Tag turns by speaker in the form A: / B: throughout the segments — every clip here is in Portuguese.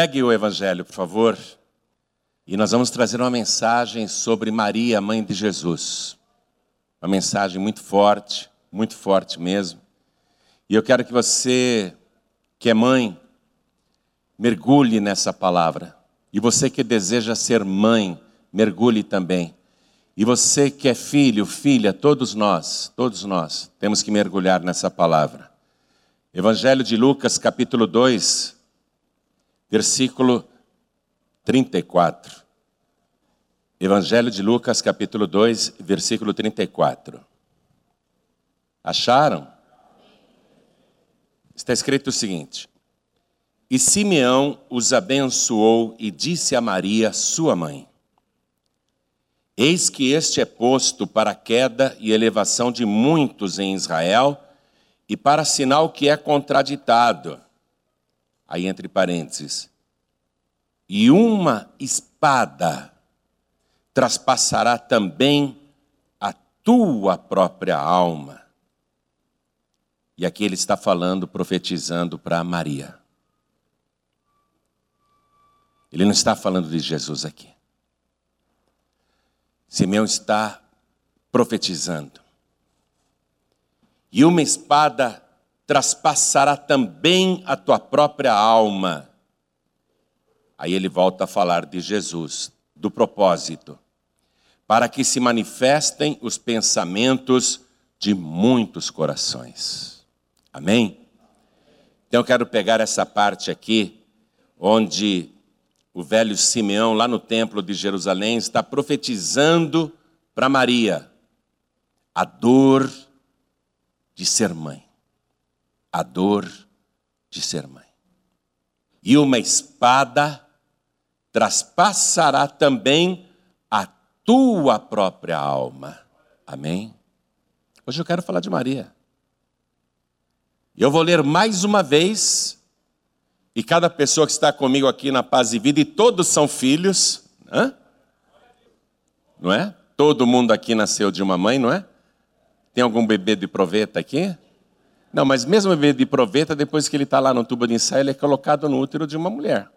A: Pegue o Evangelho, por favor, e nós vamos trazer uma mensagem sobre Maria, mãe de Jesus. Uma mensagem muito forte, muito forte mesmo. E eu quero que você, que é mãe, mergulhe nessa palavra. E você que deseja ser mãe, mergulhe também. E você que é filho, filha, todos nós, todos nós, temos que mergulhar nessa palavra. Evangelho de Lucas, capítulo 2, versículo 34. Evangelho de Lucas, capítulo 2, versículo 34. Acharam? Está escrito o seguinte: E Simeão os abençoou e disse a Maria, sua mãe: Eis que este é posto para a queda e elevação de muitos em Israel e para sinal que é contraditado. Aí entre parênteses. E uma espada traspassará também a tua própria alma. E aqui ele está falando, profetizando para Maria. Ele não está falando de Jesus aqui. Simeão está profetizando. E uma espada traspassará também a tua própria alma. Aí ele volta a falar de Jesus, do propósito, para que se manifestem os pensamentos de muitos corações. Amém? Então eu quero pegar essa parte aqui, onde o velho Simeão, lá no templo de Jerusalém, está profetizando para Maria a dor de ser mãe. A dor de ser mãe. E uma espada traspassará também a tua própria alma. Amém? Hoje eu quero falar de Maria. Eu vou ler mais uma vez e cada pessoa que está comigo aqui na paz e vida, e todos são filhos, não é? Todo mundo aqui nasceu de uma mãe, não é? Tem algum bebê de proveta aqui? Não, mas mesmo o bebê de proveta, depois que ele está lá no tubo de ensaio, ele é colocado no útero de uma mulher.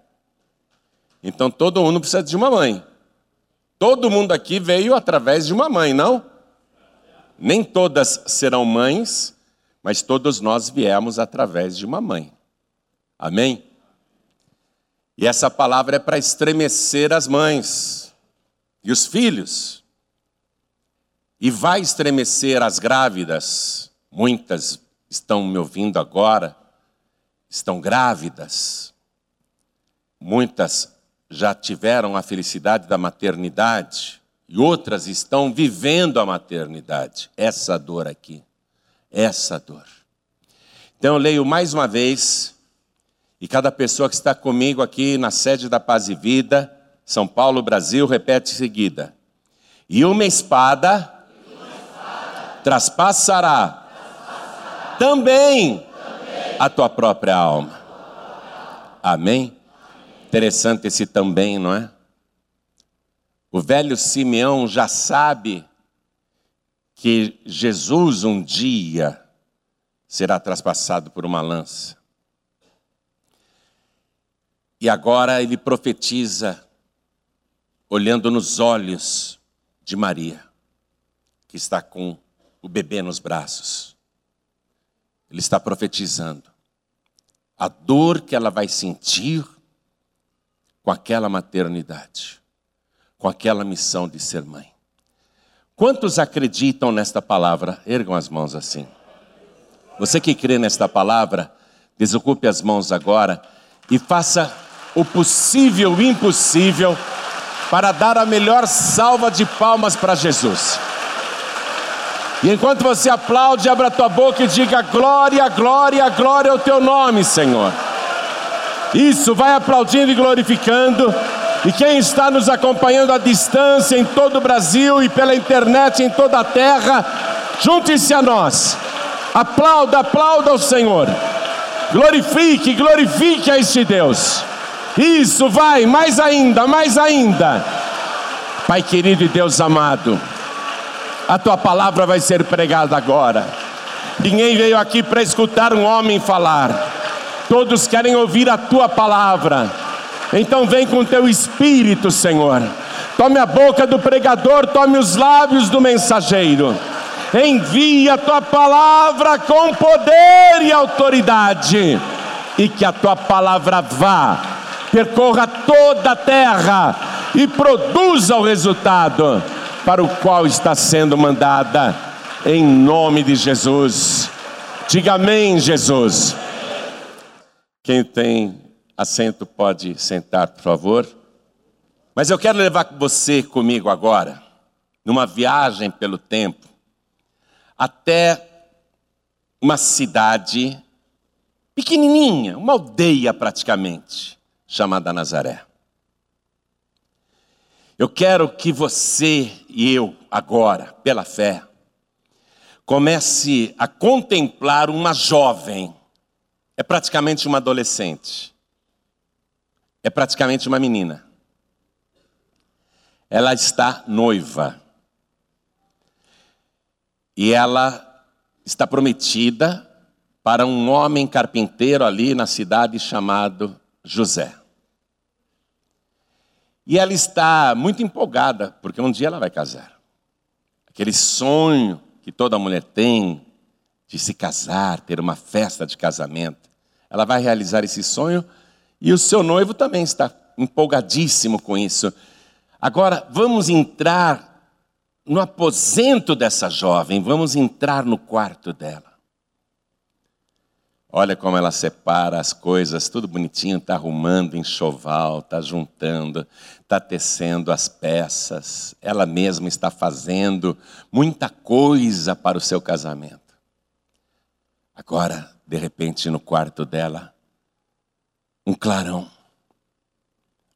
A: Então todo mundo precisa de uma mãe. Todo mundo aqui veio através de uma mãe, não? Nem todas serão mães, mas todos nós viemos através de uma mãe. Amém? E essa palavra é para estremecer as mães e os filhos. E vai estremecer as grávidas. Muitas estão me ouvindo agora, estão grávidas. Muitas já tiveram a felicidade da maternidade e outras estão vivendo a maternidade. Essa dor aqui, essa dor. Então eu leio mais uma vez e cada pessoa que está comigo aqui na sede da Paz e Vida, São Paulo, Brasil, repete em seguida. E uma espada, uma espada traspassará também, a tua própria alma. Amém? Interessante esse também, não é? O velho Simeão já sabe que Jesus um dia será traspassado por uma lança. E agora ele profetiza, olhando nos olhos de Maria, que está com o bebê nos braços. Ele está profetizando a dor que ela vai sentir com aquela maternidade, com aquela missão de ser mãe. Quantos acreditam nesta palavra? Ergam as mãos assim. Você que crê nesta palavra, desocupe as mãos agora e faça o possível e o impossível para dar a melhor salva de palmas para Jesus. E enquanto você aplaude, abra a tua boca e diga glória, glória, glória ao teu nome, Senhor. Isso, vai aplaudindo e glorificando. E quem está nos acompanhando à distância em todo o Brasil e pela internet em toda a terra, junte-se a nós. Aplauda, aplauda o Senhor. Glorifique, glorifique a este Deus. Isso, vai, mais ainda, mais ainda. Pai querido e Deus amado, a tua palavra vai ser pregada agora. Ninguém veio aqui para escutar um homem falar, todos querem ouvir a tua palavra. Então vem com teu espírito, Senhor. Tome a boca do pregador, tome os lábios do mensageiro. Envia a tua palavra com poder e autoridade, e que a tua palavra vá, percorra toda a terra e produza o resultado para o qual está sendo mandada, em nome de Jesus. Diga amém, Jesus. Quem tem assento pode sentar, por favor. Mas eu quero levar você comigo agora, numa viagem pelo tempo, até uma cidade pequenininha, uma aldeia praticamente, chamada Nazaré. Eu quero que você e eu, agora, pela fé, comece a contemplar uma jovem, é praticamente uma adolescente, é praticamente uma menina. Ela está noiva. E ela está prometida para um homem carpinteiro ali na cidade chamado José. E ela está muito empolgada, porque um dia ela vai casar. Aquele sonho que toda mulher tem de se casar, ter uma festa de casamento. Ela vai realizar esse sonho e o seu noivo também está empolgadíssimo com isso. Agora, vamos entrar no aposento dessa jovem, vamos entrar no quarto dela. Olha como ela separa as coisas, tudo bonitinho, está arrumando enxoval, está juntando, está tecendo as peças. Ela mesma está fazendo muita coisa para o seu casamento. Agora, de repente, no quarto dela, um clarão.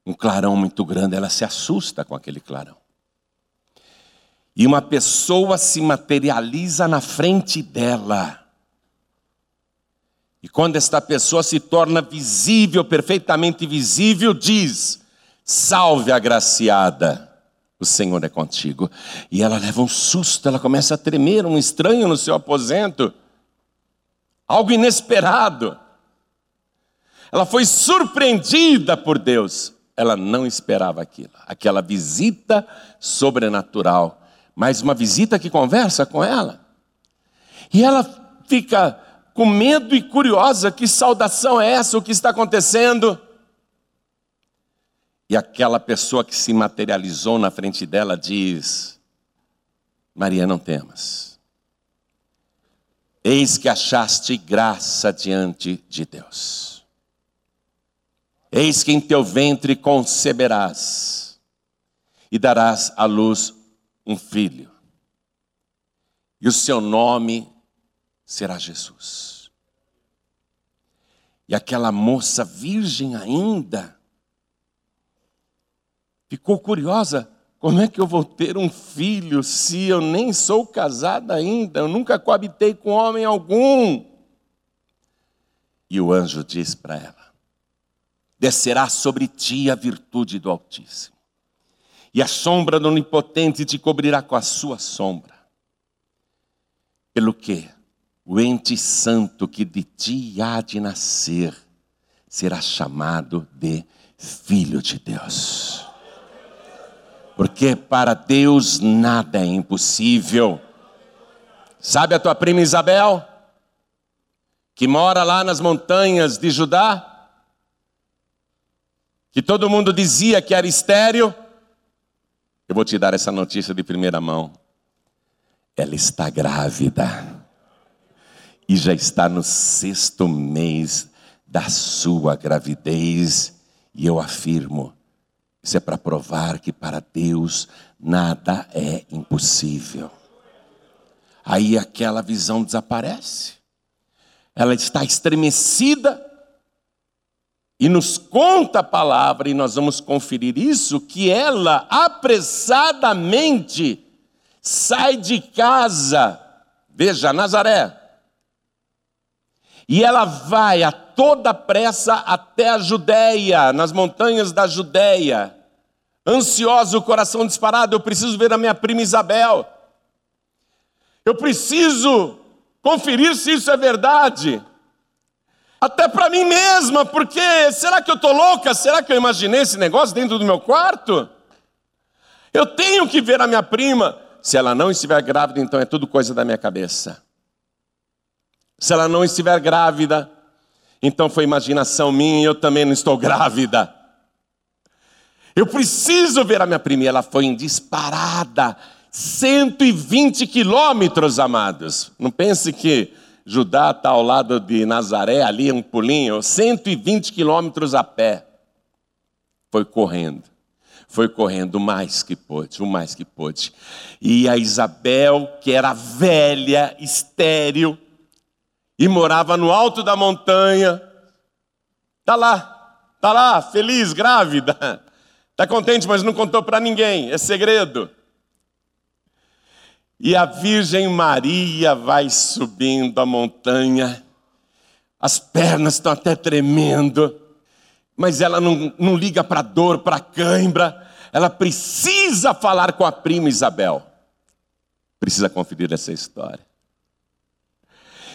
A: Um clarão muito grande, ela se assusta com aquele clarão. E uma pessoa se materializa na frente dela e quando esta pessoa se torna visível, perfeitamente visível, diz: Salve agraciada, o Senhor é contigo. E ela leva um susto, ela começa a tremer, um estranho no seu aposento, algo inesperado. Ela foi surpreendida por Deus, ela não esperava aquilo, aquela visita sobrenatural, mas uma visita que conversa com ela. E ela fica com medo e curiosa: que saudação é essa? O que está acontecendo? E aquela pessoa que se materializou na frente dela diz: Maria, não temas. Eis que achaste graça diante de Deus. Eis que em teu ventre conceberás e darás à luz um filho, e o seu nome será Jesus. E aquela moça virgem ainda ficou curiosa: como é que eu vou ter um filho se eu nem sou casada ainda? Eu nunca coabitei com homem algum. E o anjo diz para ela: Descerá sobre ti a virtude do Altíssimo, e a sombra do Onipotente te cobrirá com a sua sombra. Pelo que? O ente santo que de ti há de nascer será chamado de Filho de Deus. Porque para Deus nada é impossível. Sabe a tua prima Isabel? Que mora lá nas montanhas de Judá? Que todo mundo dizia que era estéreo? Eu vou te dar essa notícia de primeira mão. Ela está grávida e já está no sexto mês da sua gravidez. E eu afirmo, isso é para provar que para Deus nada é impossível. Aí aquela visão desaparece. Ela está estremecida e nos conta a palavra, e nós vamos conferir isso, que ela apressadamente sai de casa. Veja, Nazaré, e ela vai a toda pressa até a Judéia, nas montanhas da Judéia. Ansiosa, o coração disparado, eu preciso ver a minha prima Isabel. Eu preciso conferir se isso é verdade. Até para mim mesma, porque será que eu estou louca? Será que eu imaginei esse negócio dentro do meu quarto? Eu tenho que ver a minha prima. Se ela não estiver grávida, então é tudo coisa da minha cabeça. Se ela não estiver grávida, então foi imaginação minha eu também não estou grávida. Eu preciso ver a minha prima. Ela foi em disparada. 120 quilômetros, amados. Não pense que Judá está ao lado de Nazaré, ali um pulinho. 120 quilômetros a pé. Foi correndo. Foi correndo o mais que pôde, o mais que pôde. E a Isabel, que era velha, estéril, e morava no alto da montanha, está lá, está lá, feliz, grávida. Está contente, mas não contou para ninguém, é segredo. E a Virgem Maria vai subindo a montanha, as pernas estão até tremendo, mas ela não, não liga para dor, para cãibra, ela precisa falar com a prima Isabel. Precisa conferir essa história.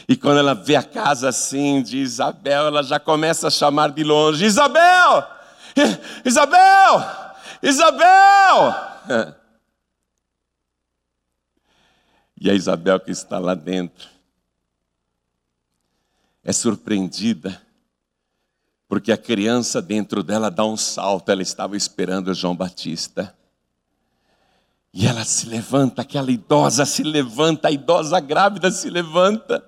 A: E quando ela vê a casa assim de Isabel, ela já começa a chamar de longe: Isabel! Isabel! Isabel! E a Isabel que está lá dentro é surpreendida, porque a criança dentro dela dá um salto, ela estava esperando João Batista. E ela se levanta, aquela idosa se levanta, a idosa grávida se levanta,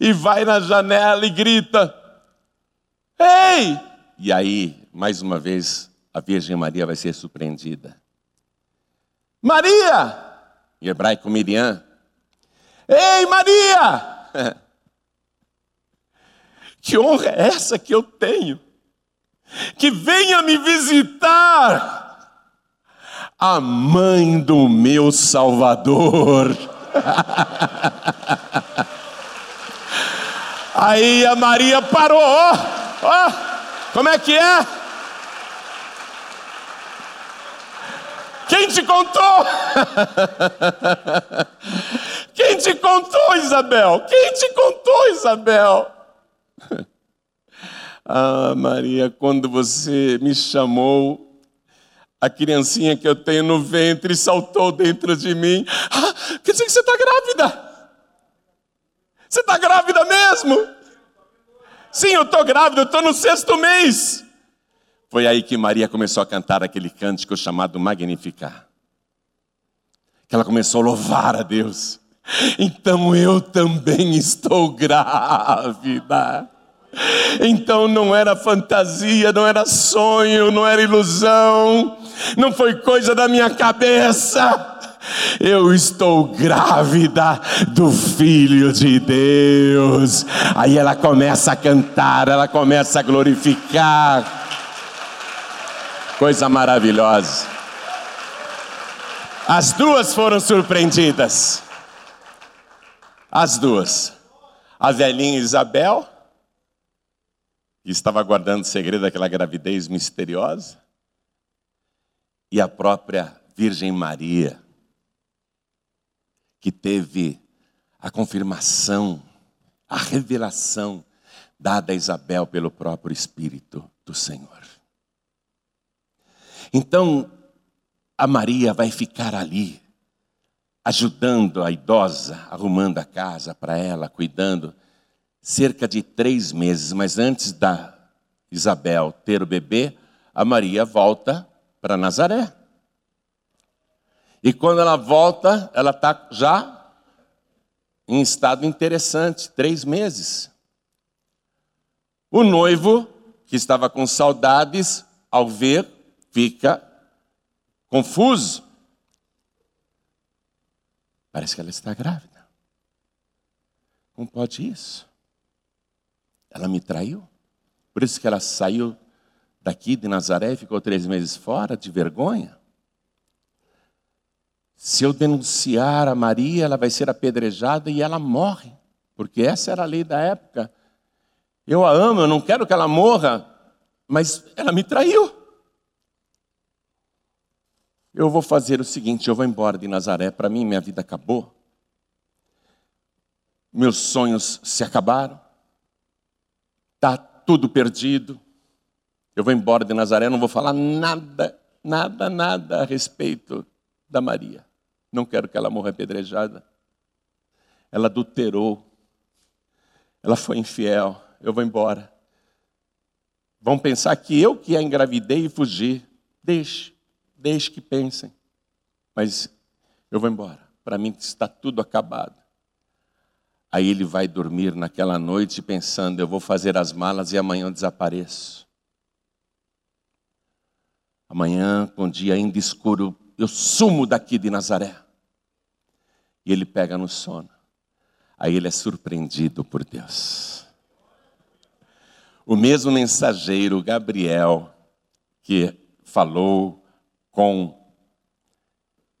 A: e vai na janela e grita: Ei! E aí, mais uma vez, a Virgem Maria vai ser surpreendida. Maria! Em hebraico, Miriam. Ei, Maria! Que honra é essa que eu tenho? Que venha me visitar a mãe do meu Salvador. Aí a Maria parou, ó, ó, como é que é? Quem te contou? Quem te contou, Isabel? Quem te contou, Isabel? Ah, Maria, quando você me chamou, a criancinha que eu tenho no ventre saltou dentro de mim. Ah, quer dizer que você? Você está grávida mesmo? Sim, eu estou grávida, eu estou no sexto mês. Foi aí que Maria começou a cantar aquele cântico chamado Magnificar. Que ela começou a louvar a Deus. Então eu também estou grávida. Então não era fantasia, não era sonho, não era ilusão, não foi coisa da minha cabeça. Eu estou grávida do Filho de Deus. Aí ela começa a cantar, ela começa a glorificar Coisa maravilhosa. As duas foram surpreendidas. As duas. A velhinha Isabel, que estava guardando o segredo daquela gravidez misteriosa, e a própria Virgem Maria, que teve a confirmação, a revelação dada a Isabel pelo próprio Espírito do Senhor. Então, a Maria vai ficar ali, ajudando a idosa, arrumando a casa para ela, cuidando, cerca de três meses. Mas antes da Isabel ter o bebê, a Maria volta para Nazaré. E quando ela volta, ela está já em estado interessante, três meses. O noivo, que estava com saudades, ao ver fica confuso. Parece que ela está grávida. Como pode isso? Ela me traiu. Por isso que ela saiu daqui de Nazaré e ficou três meses fora, de vergonha. Se eu denunciar a Maria, ela vai ser apedrejada e ela morre, porque essa era a lei da época. Eu a amo, eu não quero que ela morra, mas ela me traiu eu vou fazer o seguinte: eu vou embora de Nazaré, para mim minha vida acabou, meus sonhos se acabaram. Está tudo perdido. Eu vou embora de Nazaré, não vou falar nada, nada, nada a respeito da Maria. Não quero que ela morra apedrejada. Ela adulterou. Ela foi infiel. Eu vou embora. Vão pensar que eu que a engravidei e fugi. Deixe, deixe que pensem. Mas eu vou embora. Para mim está tudo acabado. Aí ele vai dormir naquela noite pensando: eu vou fazer as malas e amanhã eu desapareço. Amanhã, com o dia ainda escuro, eu sumo daqui de Nazaré. E ele pega no sono. Aí ele é surpreendido por Deus. O mesmo mensageiro, Gabriel, que falou com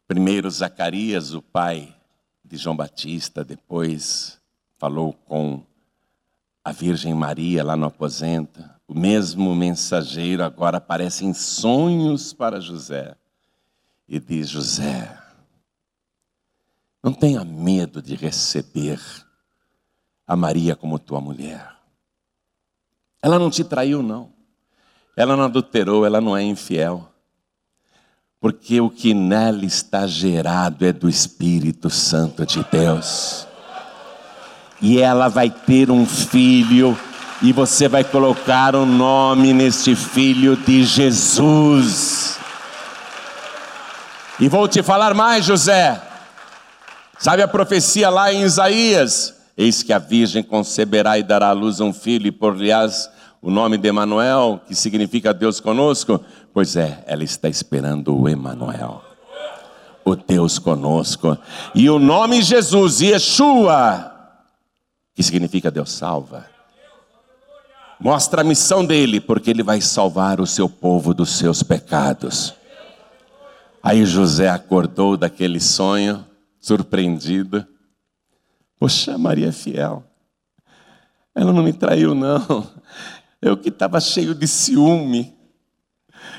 A: primeiro Zacarias, o pai de João Batista, depois falou com a Virgem Maria lá no aposento. O mesmo mensageiro agora aparece em sonhos para José e diz: José, não tenha medo de receber a Maria como tua mulher. Ela não te traiu, não. Ela não adulterou, ela não é infiel. Porque o que nela está gerado é do Espírito Santo de Deus e ela vai ter um filho, e você vai colocar o nome neste filho de Jesus. E vou te falar mais, José. Sabe a profecia lá em Isaías? Eis que a virgem conceberá e dará à luz um filho, e por-lhe-ás o nome de Emanuel, que significa Deus conosco. Pois é, ela está esperando o Emanuel, o Deus conosco. E o nome Jesus, Yeshua, que significa Deus salva. Mostra a missão dele, porque ele vai salvar o seu povo dos seus pecados. Aí José acordou daquele sonho, surpreendido. Poxa, Maria é fiel. Ela não me traiu, não. Eu que estava cheio de ciúme.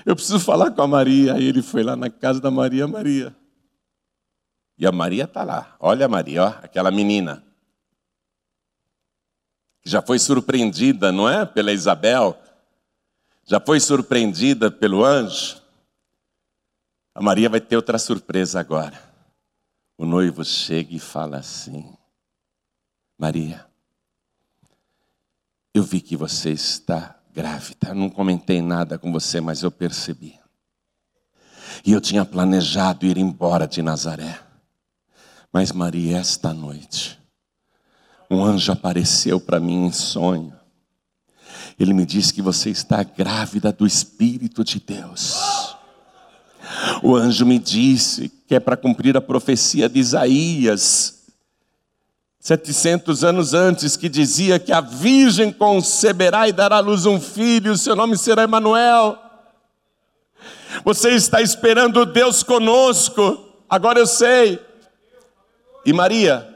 A: Eu preciso falar com a Maria. Aí ele foi lá na casa da Maria, Maria. E a Maria está lá. Olha a Maria, ó, aquela menina que já foi surpreendida, não é? Pela Isabel, já foi surpreendida pelo anjo. A Maria vai ter outra surpresa agora. O noivo chega e fala assim: Maria, eu vi que você está grávida. Não comentei nada com você, mas eu percebi. E eu tinha planejado ir embora de Nazaré. Mas Maria, esta noite, um anjo apareceu para mim em sonho. Ele me disse que você está grávida do Espírito de Deus. O anjo me disse que é para cumprir a profecia de Isaías, 700 anos antes, que dizia que a virgem conceberá e dará à luz um filho, seu nome será Emanuel. Você está esperando Deus conosco, agora eu sei. E Maria,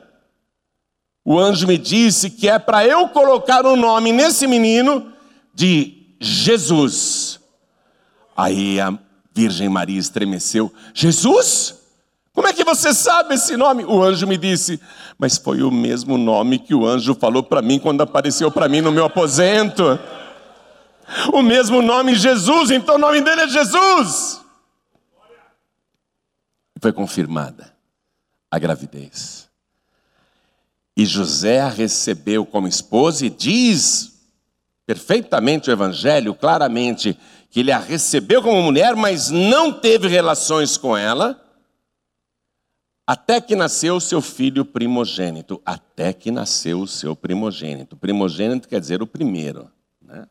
A: o anjo me disse que é para eu colocar o um nome nesse menino de Jesus. Aí a Virgem Maria estremeceu: Jesus? Como é que você sabe esse nome? O anjo me disse, mas foi o mesmo nome que o anjo falou para mim quando apareceu para mim no meu aposento. O mesmo nome Jesus, então o nome dele é Jesus. Foi confirmada a gravidez. E José a recebeu como esposa e diz perfeitamente o Evangelho, claramente, que ele a recebeu como mulher, mas não teve relações com ela, até que nasceu o seu filho primogênito. Até que nasceu o seu primogênito. Primogênito quer dizer o primeiro. Né?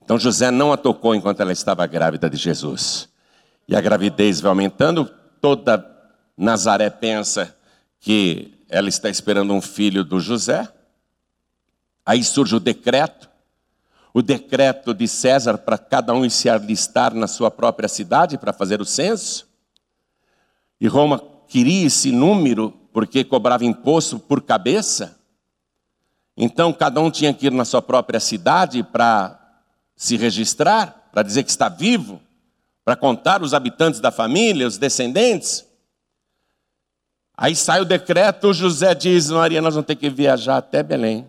A: Então José não a tocou enquanto ela estava grávida de Jesus. E a gravidez vai aumentando, toda Nazaré pensa que ela está esperando um filho do José. Aí surge o decreto, o decreto de César para cada um se alistar na sua própria cidade para fazer o censo. E Roma queria esse número porque cobrava imposto por cabeça. Então cada um tinha que ir na sua própria cidade para se registrar, para dizer que está vivo, para contar os habitantes da família, os descendentes. Aí sai o decreto, José diz, Maria, nós vamos ter que viajar até Belém.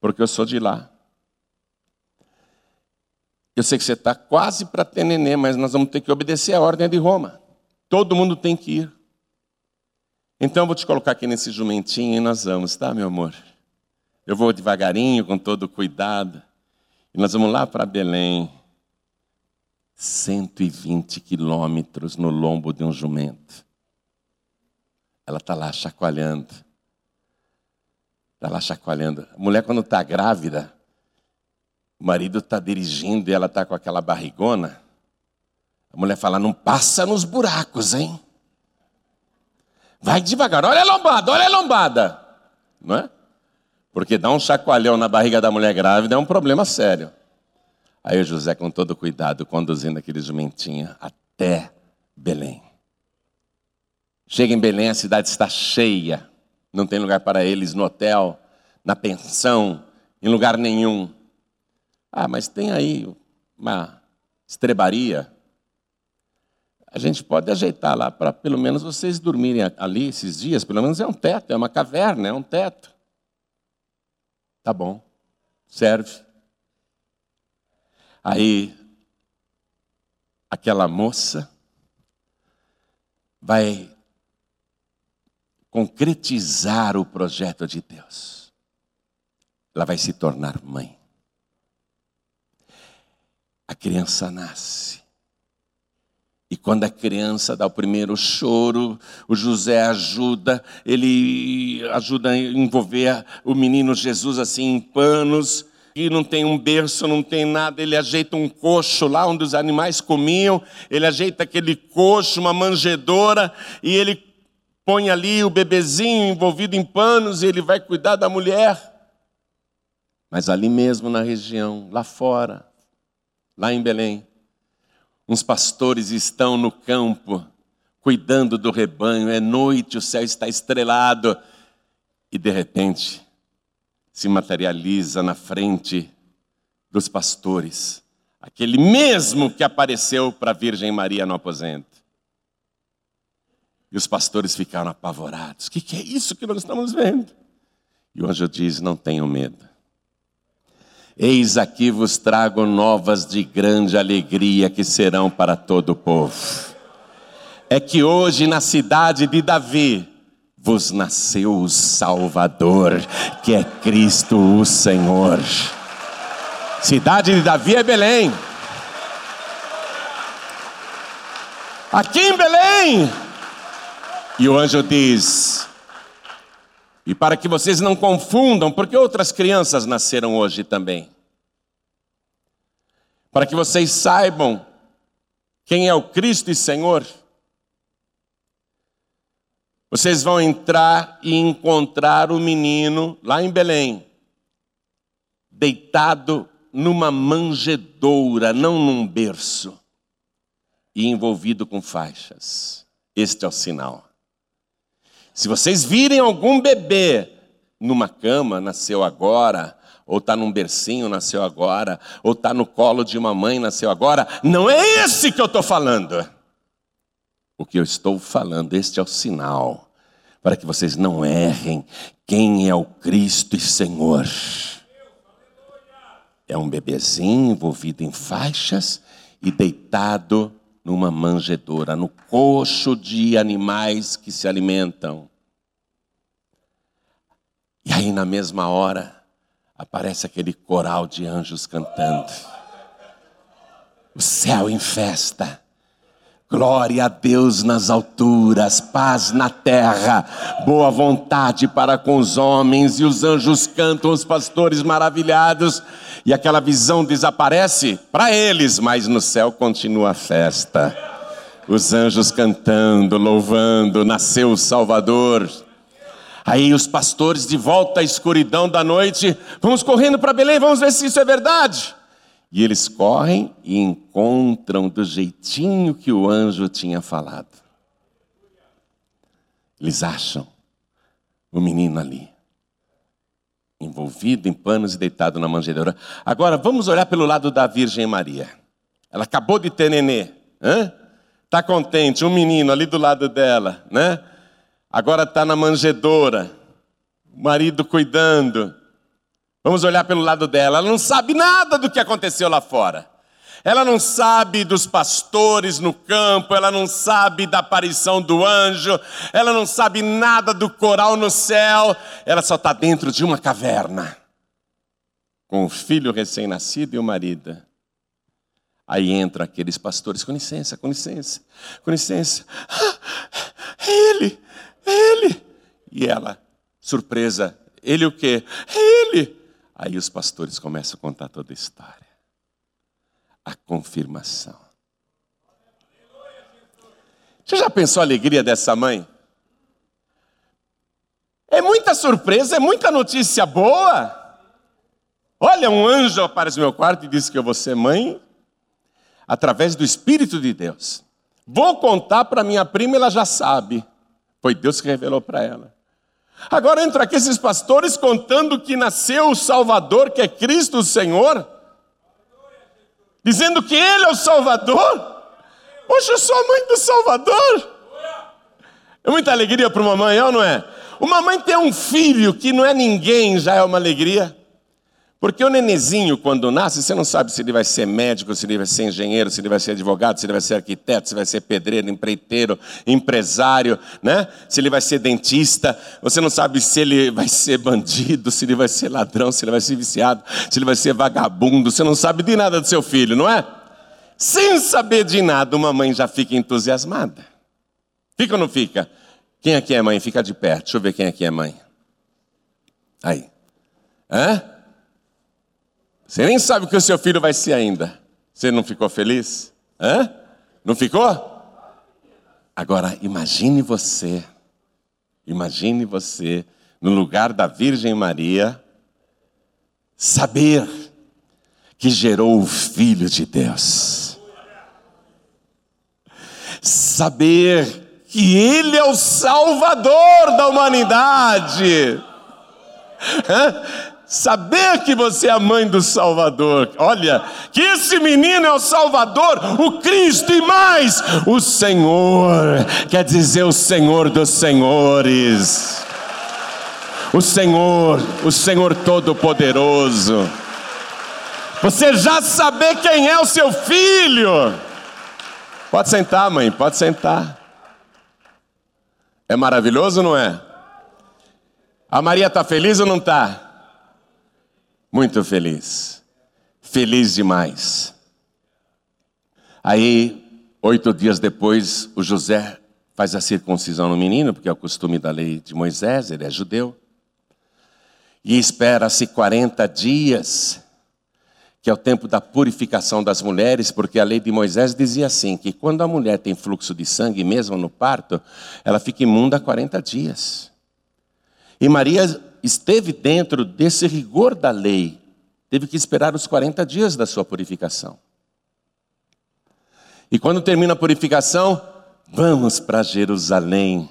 A: porque eu sou de lá. Eu sei que você está quase para ter neném, mas nós vamos ter que obedecer a ordem de Roma. Todo mundo tem que ir. Então eu vou te colocar aqui nesse jumentinho e nós vamos, tá, meu amor? Eu vou devagarinho, com todo cuidado. E nós vamos lá para Belém. 120 quilômetros no lombo de um jumento. Ela está lá chacoalhando. Está lá chacoalhando. A mulher, quando está grávida, o marido está dirigindo e ela está com aquela barrigona. A mulher fala: Não passa nos buracos, hein? Vai devagar, olha a lombada, olha a lombada. Não é? Porque dar um chacoalhão na barriga da mulher grávida é um problema sério. Aí o José, com todo cuidado, conduzindo aquele jumentinho até Belém. Chega em Belém, a cidade está cheia. Não tem lugar para eles no hotel, na pensão, em lugar nenhum. Ah, mas tem aí uma estrebaria. A gente pode ajeitar lá para pelo menos vocês dormirem ali esses dias. Pelo menos é um teto, é uma caverna, é um teto. Tá bom, serve. Aí, aquela moça vai concretizar o projeto de Deus. Ela vai se tornar mãe. A criança nasce. E quando a criança dá o primeiro choro, o José ajuda, ele ajuda a envolver o menino Jesus assim em panos, e não tem um berço, não tem nada, ele ajeita um coxo lá onde os animais comiam, ele ajeita aquele coxo, uma manjedoura, e ele põe ali o bebezinho envolvido em panos e ele vai cuidar da mulher. Mas ali mesmo na região, lá fora, lá em Belém. Uns pastores estão no campo, cuidando do rebanho, é noite, o céu está estrelado, e de repente se materializa na frente dos pastores, aquele mesmo que apareceu para a Virgem Maria no aposento. E os pastores ficaram apavorados: o que, que é isso que nós estamos vendo? E o anjo diz: não tenham medo. Eis aqui vos trago novas de grande alegria que serão para todo o povo. É que hoje na cidade de Davi vos nasceu o Salvador, que é Cristo o Senhor. Cidade de Davi é Belém. Aqui em Belém. E o anjo diz: e para que vocês não confundam, porque outras crianças nasceram hoje também. Para que vocês saibam quem é o Cristo e Senhor. Vocês vão entrar e encontrar o menino lá em Belém, deitado numa manjedoura, não num berço, e envolvido com faixas. Este é o sinal. Se vocês virem algum bebê numa cama, nasceu agora, ou está num bercinho, nasceu agora, ou está no colo de uma mãe, nasceu agora, não é esse que eu estou falando. O que eu estou falando, este é o sinal, para que vocês não errem quem é o Cristo e Senhor. É um bebezinho envolvido em faixas e deitado numa manjedoura, no coxo de animais que se alimentam. E aí, na mesma hora, aparece aquele coral de anjos cantando. O céu em festa. Glória a Deus nas alturas, paz na terra, boa vontade para com os homens, e os anjos cantam, os pastores maravilhados, e aquela visão desaparece para eles, mas no céu continua a festa. Os anjos cantando, louvando, nasceu o Salvador. Aí os pastores de volta à escuridão da noite, vamos correndo para Belém, vamos ver se isso é verdade. E eles correm e encontram do jeitinho que o anjo tinha falado. Eles acham o menino ali envolvido em panos e deitado na manjedoura. Agora, vamos olhar pelo lado da Virgem Maria. Ela acabou de ter nenê. Está contente, um menino ali do lado dela, né? Agora está na manjedoura, o marido cuidando. Vamos olhar pelo lado dela. Ela não sabe nada do que aconteceu lá fora. Ela não sabe dos pastores no campo, ela não sabe da aparição do anjo, ela não sabe nada do coral no céu, ela só está dentro de uma caverna, com o filho recém-nascido e o marido. Aí entram aqueles pastores, com licença, com licença, com licença. Ah, é ele, é ele. E ela, surpresa, ele o quê? É ele. Aí os pastores começam a contar toda a história. A confirmação. Você já pensou a alegria dessa mãe? É muita surpresa, é muita notícia boa. Olha, um anjo aparece no meu quarto e disse que eu vou ser mãe através do Espírito de Deus. Vou contar para minha prima, ela já sabe. Foi Deus que revelou para ela. Agora entra aqui esses pastores contando que nasceu o Salvador, que é Cristo o Senhor, dizendo que Ele é o Salvador. Poxa, eu sou a mãe do Salvador. É muita alegria para uma mãe, é ou não é? Uma mãe ter um filho que não é ninguém já é uma alegria. Porque o nenezinho, quando nasce, você não sabe se ele vai ser médico, se ele vai ser engenheiro, se ele vai ser advogado, se ele vai ser arquiteto, se vai ser pedreiro, empreiteiro, empresário, né? se ele vai ser dentista. Você não sabe se ele vai ser bandido, se ele vai ser ladrão, se ele vai ser viciado, se ele vai ser vagabundo. Você não sabe de nada do seu filho, não é? Sem saber de nada, uma mãe já fica entusiasmada. Fica ou não fica? Quem aqui é mãe? Fica de perto. Deixa eu ver quem aqui é mãe. Aí. Hã? Você nem sabe o que o seu filho vai ser ainda. Você não ficou feliz? Hã? Não ficou? Agora, imagine você, imagine você, no lugar da Virgem Maria, saber que gerou o Filho de Deus. Saber que Ele é o Salvador da humanidade. Hã? Saber que você é a mãe do Salvador. Olha, que esse menino é o Salvador, o Cristo e mais, o Senhor. Quer dizer, o Senhor dos Senhores. O Senhor, o Senhor Todo-Poderoso. Você já saber quem é o seu filho. Pode sentar, mãe, pode sentar. É maravilhoso, não é? A Maria está feliz ou não está? Muito feliz. Feliz demais. Aí, oito dias depois, o José faz a circuncisão no menino, porque é o costume da lei de Moisés, ele é judeu. E espera-se 40 dias, que é o tempo da purificação das mulheres, porque a lei de Moisés dizia assim: que quando a mulher tem fluxo de sangue, mesmo no parto, ela fica imunda 40 dias. E Maria esteve dentro desse rigor da lei, teve que esperar os 40 dias da sua purificação. E quando termina a purificação, vamos para Jerusalém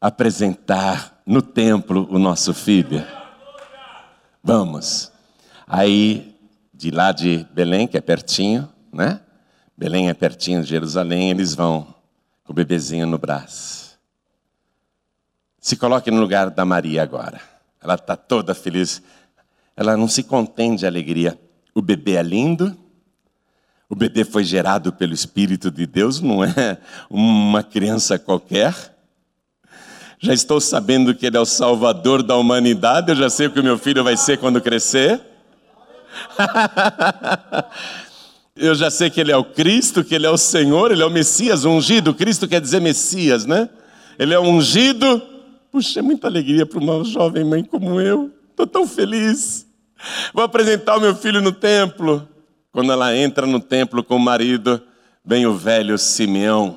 A: apresentar no templo o nosso filho. Vamos. Aí, de lá de Belém, que é pertinho, né? Belém é pertinho de Jerusalém, eles vão com o bebezinho no braço. Se coloque no lugar da Maria agora. Ela está toda feliz. Ela não se contém de alegria. O bebê é lindo. O bebê foi gerado pelo Espírito de Deus, não é uma criança qualquer. Já estou sabendo que ele é o salvador da humanidade. Eu já sei o que o meu filho vai ser quando crescer. Eu já sei que ele é o Cristo, que ele é o Senhor, ele é o Messias, ungido. Cristo quer dizer Messias, né? Ele é ungido Puxa, é muita alegria para uma jovem mãe como eu. Estou tão feliz. Vou apresentar o meu filho no templo. Quando ela entra no templo com o marido, vem o velho Simeão,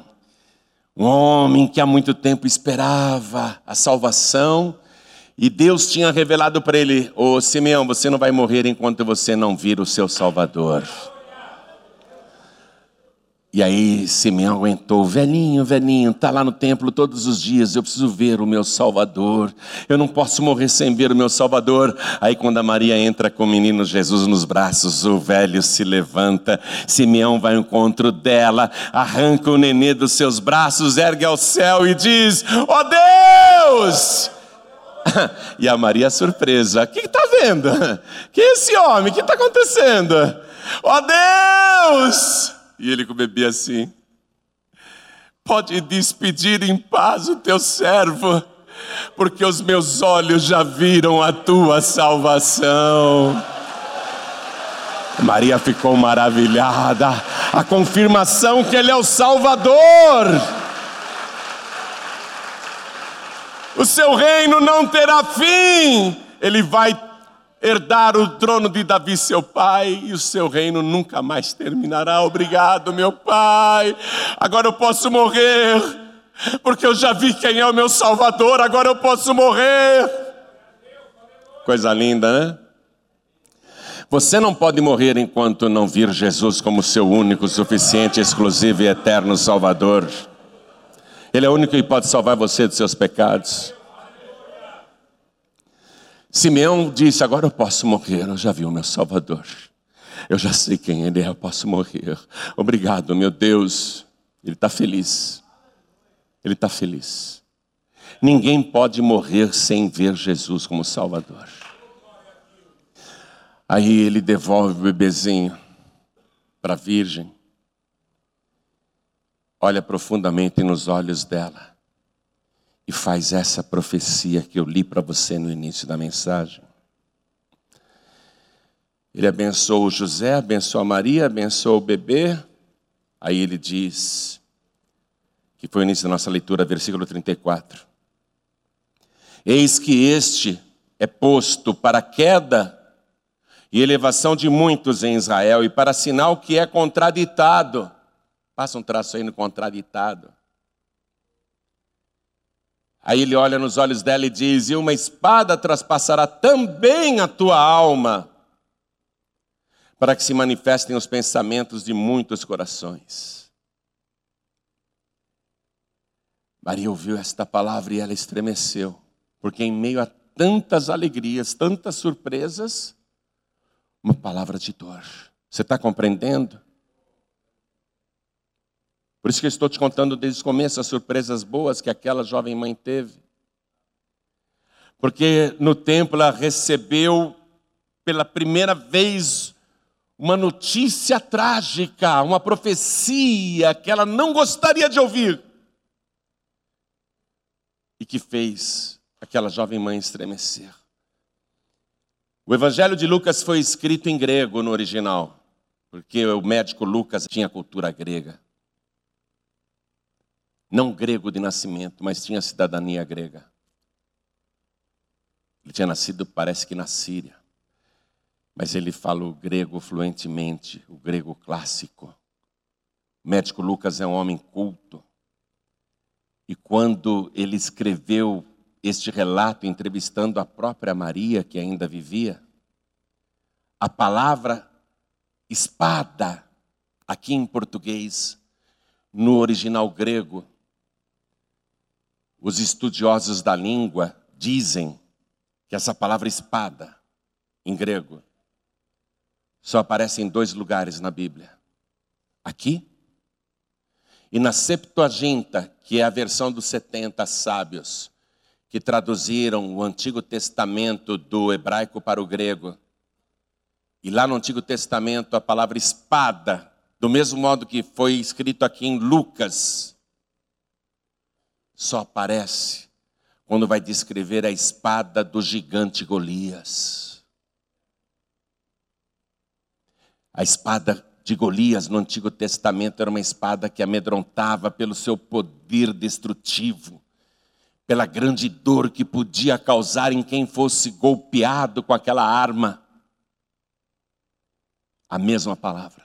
A: um homem que há muito tempo esperava a salvação. E Deus tinha revelado para ele: Ô oh, Simeão, você não vai morrer enquanto você não vir o seu Salvador. E aí Simeão aguentou, velhinho, velhinho, está lá no templo todos os dias, eu preciso ver o meu Salvador, eu não posso morrer sem ver o meu Salvador. Aí quando a Maria entra com o menino Jesus nos braços, o velho se levanta, Simeão vai ao encontro dela, arranca o nenê dos seus braços, ergue ao céu e diz: Ó oh Deus! e a Maria surpresa: O que está vendo? Quem é esse homem? O que está acontecendo? Ó oh, Deus! E ele bebê assim: Pode despedir em paz o teu servo, porque os meus olhos já viram a tua salvação. Maria ficou maravilhada, a confirmação que Ele é o Salvador. O seu reino não terá fim, Ele vai herdar o trono de Davi, seu pai, e o seu reino nunca mais terminará. Obrigado, meu pai. Agora eu posso morrer, porque eu já vi quem é o meu Salvador, agora eu posso morrer. Coisa linda, né? Você não pode morrer enquanto não vir Jesus como seu único, suficiente, exclusivo e eterno Salvador. Ele é o único que pode salvar você dos seus pecados. Simeão disse: Agora eu posso morrer, eu já vi o meu Salvador. Eu já sei quem ele é, eu posso morrer. Obrigado, meu Deus. Ele está feliz. Ele está feliz. Ninguém pode morrer sem ver Jesus como Salvador. Aí ele devolve o bebezinho para a virgem, olha profundamente nos olhos dela e faz essa profecia que eu li para você no início da mensagem. Ele abençoou José, abençoou Maria, abençoou o bebê. Aí ele diz, que foi o início da nossa leitura, versículo 34. Eis que este é posto para queda e elevação de muitos em Israel, e para sinal que é contraditado. Passa um traço aí no contraditado. Aí ele olha nos olhos dela e diz: E uma espada traspassará também a tua alma, para que se manifestem os pensamentos de muitos corações. Maria ouviu esta palavra e ela estremeceu, porque em meio a tantas alegrias, tantas surpresas, uma palavra de dor. Você está compreendendo? Por isso que eu estou te contando desde o começo as surpresas boas que aquela jovem mãe teve. Porque no templo ela recebeu pela primeira vez uma notícia trágica, uma profecia que ela não gostaria de ouvir. E que fez aquela jovem mãe estremecer. O Evangelho de Lucas foi escrito em grego no original, porque o médico Lucas tinha cultura grega. Não grego de nascimento, mas tinha cidadania grega. Ele tinha nascido, parece que na Síria. Mas ele fala o grego fluentemente, o grego clássico. O médico Lucas é um homem culto. E quando ele escreveu este relato entrevistando a própria Maria, que ainda vivia, a palavra espada, aqui em português, no original grego, os estudiosos da língua dizem que essa palavra espada, em grego, só aparece em dois lugares na Bíblia: aqui e na Septuaginta, que é a versão dos 70 sábios que traduziram o Antigo Testamento do hebraico para o grego. E lá no Antigo Testamento a palavra espada, do mesmo modo que foi escrito aqui em Lucas, só aparece quando vai descrever a espada do gigante Golias. A espada de Golias no Antigo Testamento era uma espada que amedrontava pelo seu poder destrutivo pela grande dor que podia causar em quem fosse golpeado com aquela arma. A mesma palavra.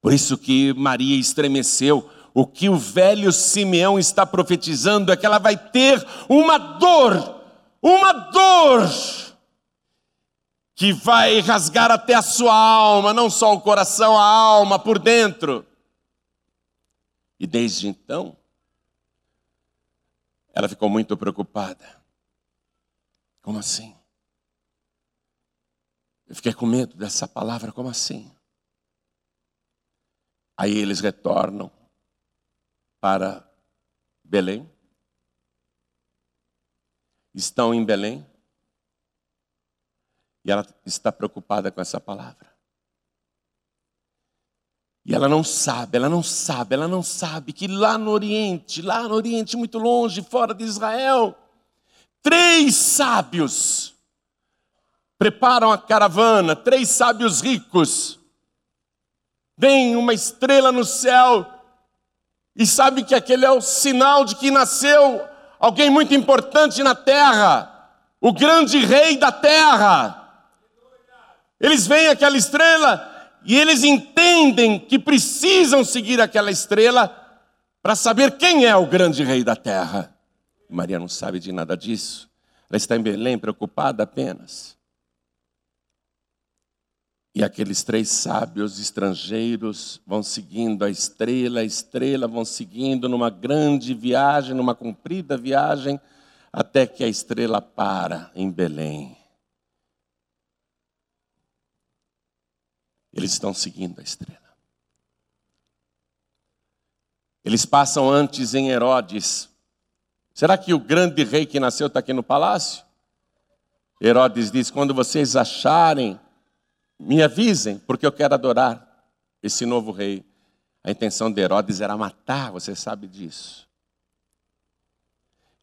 A: Por isso que Maria estremeceu. O que o velho Simeão está profetizando é que ela vai ter uma dor, uma dor, que vai rasgar até a sua alma, não só o coração, a alma por dentro. E desde então, ela ficou muito preocupada. Como assim? Eu fiquei com medo dessa palavra, como assim? Aí eles retornam para Belém. estão em Belém. E ela está preocupada com essa palavra. E ela não sabe, ela não sabe, ela não sabe que lá no Oriente, lá no Oriente, muito longe, fora de Israel, três sábios preparam a caravana, três sábios ricos. Vem uma estrela no céu e sabe que aquele é o sinal de que nasceu alguém muito importante na terra, o grande rei da terra. Eles veem aquela estrela e eles entendem que precisam seguir aquela estrela para saber quem é o grande rei da terra. Maria não sabe de nada disso. Ela está em Belém preocupada apenas. E aqueles três sábios estrangeiros vão seguindo a estrela, a estrela vão seguindo numa grande viagem, numa comprida viagem, até que a estrela para em Belém. Eles estão seguindo a estrela. Eles passam antes em Herodes. Será que o grande rei que nasceu está aqui no palácio? Herodes diz: quando vocês acharem, me avisem, porque eu quero adorar esse novo rei. A intenção de Herodes era matar, você sabe disso.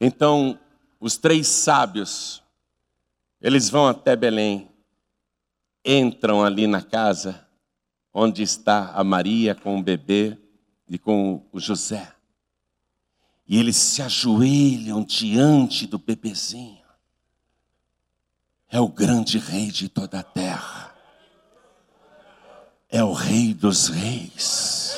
A: Então, os três sábios, eles vão até Belém entram ali na casa onde está a Maria com o bebê e com o José. E eles se ajoelham diante do bebezinho. É o grande rei de toda a terra. É o rei dos reis.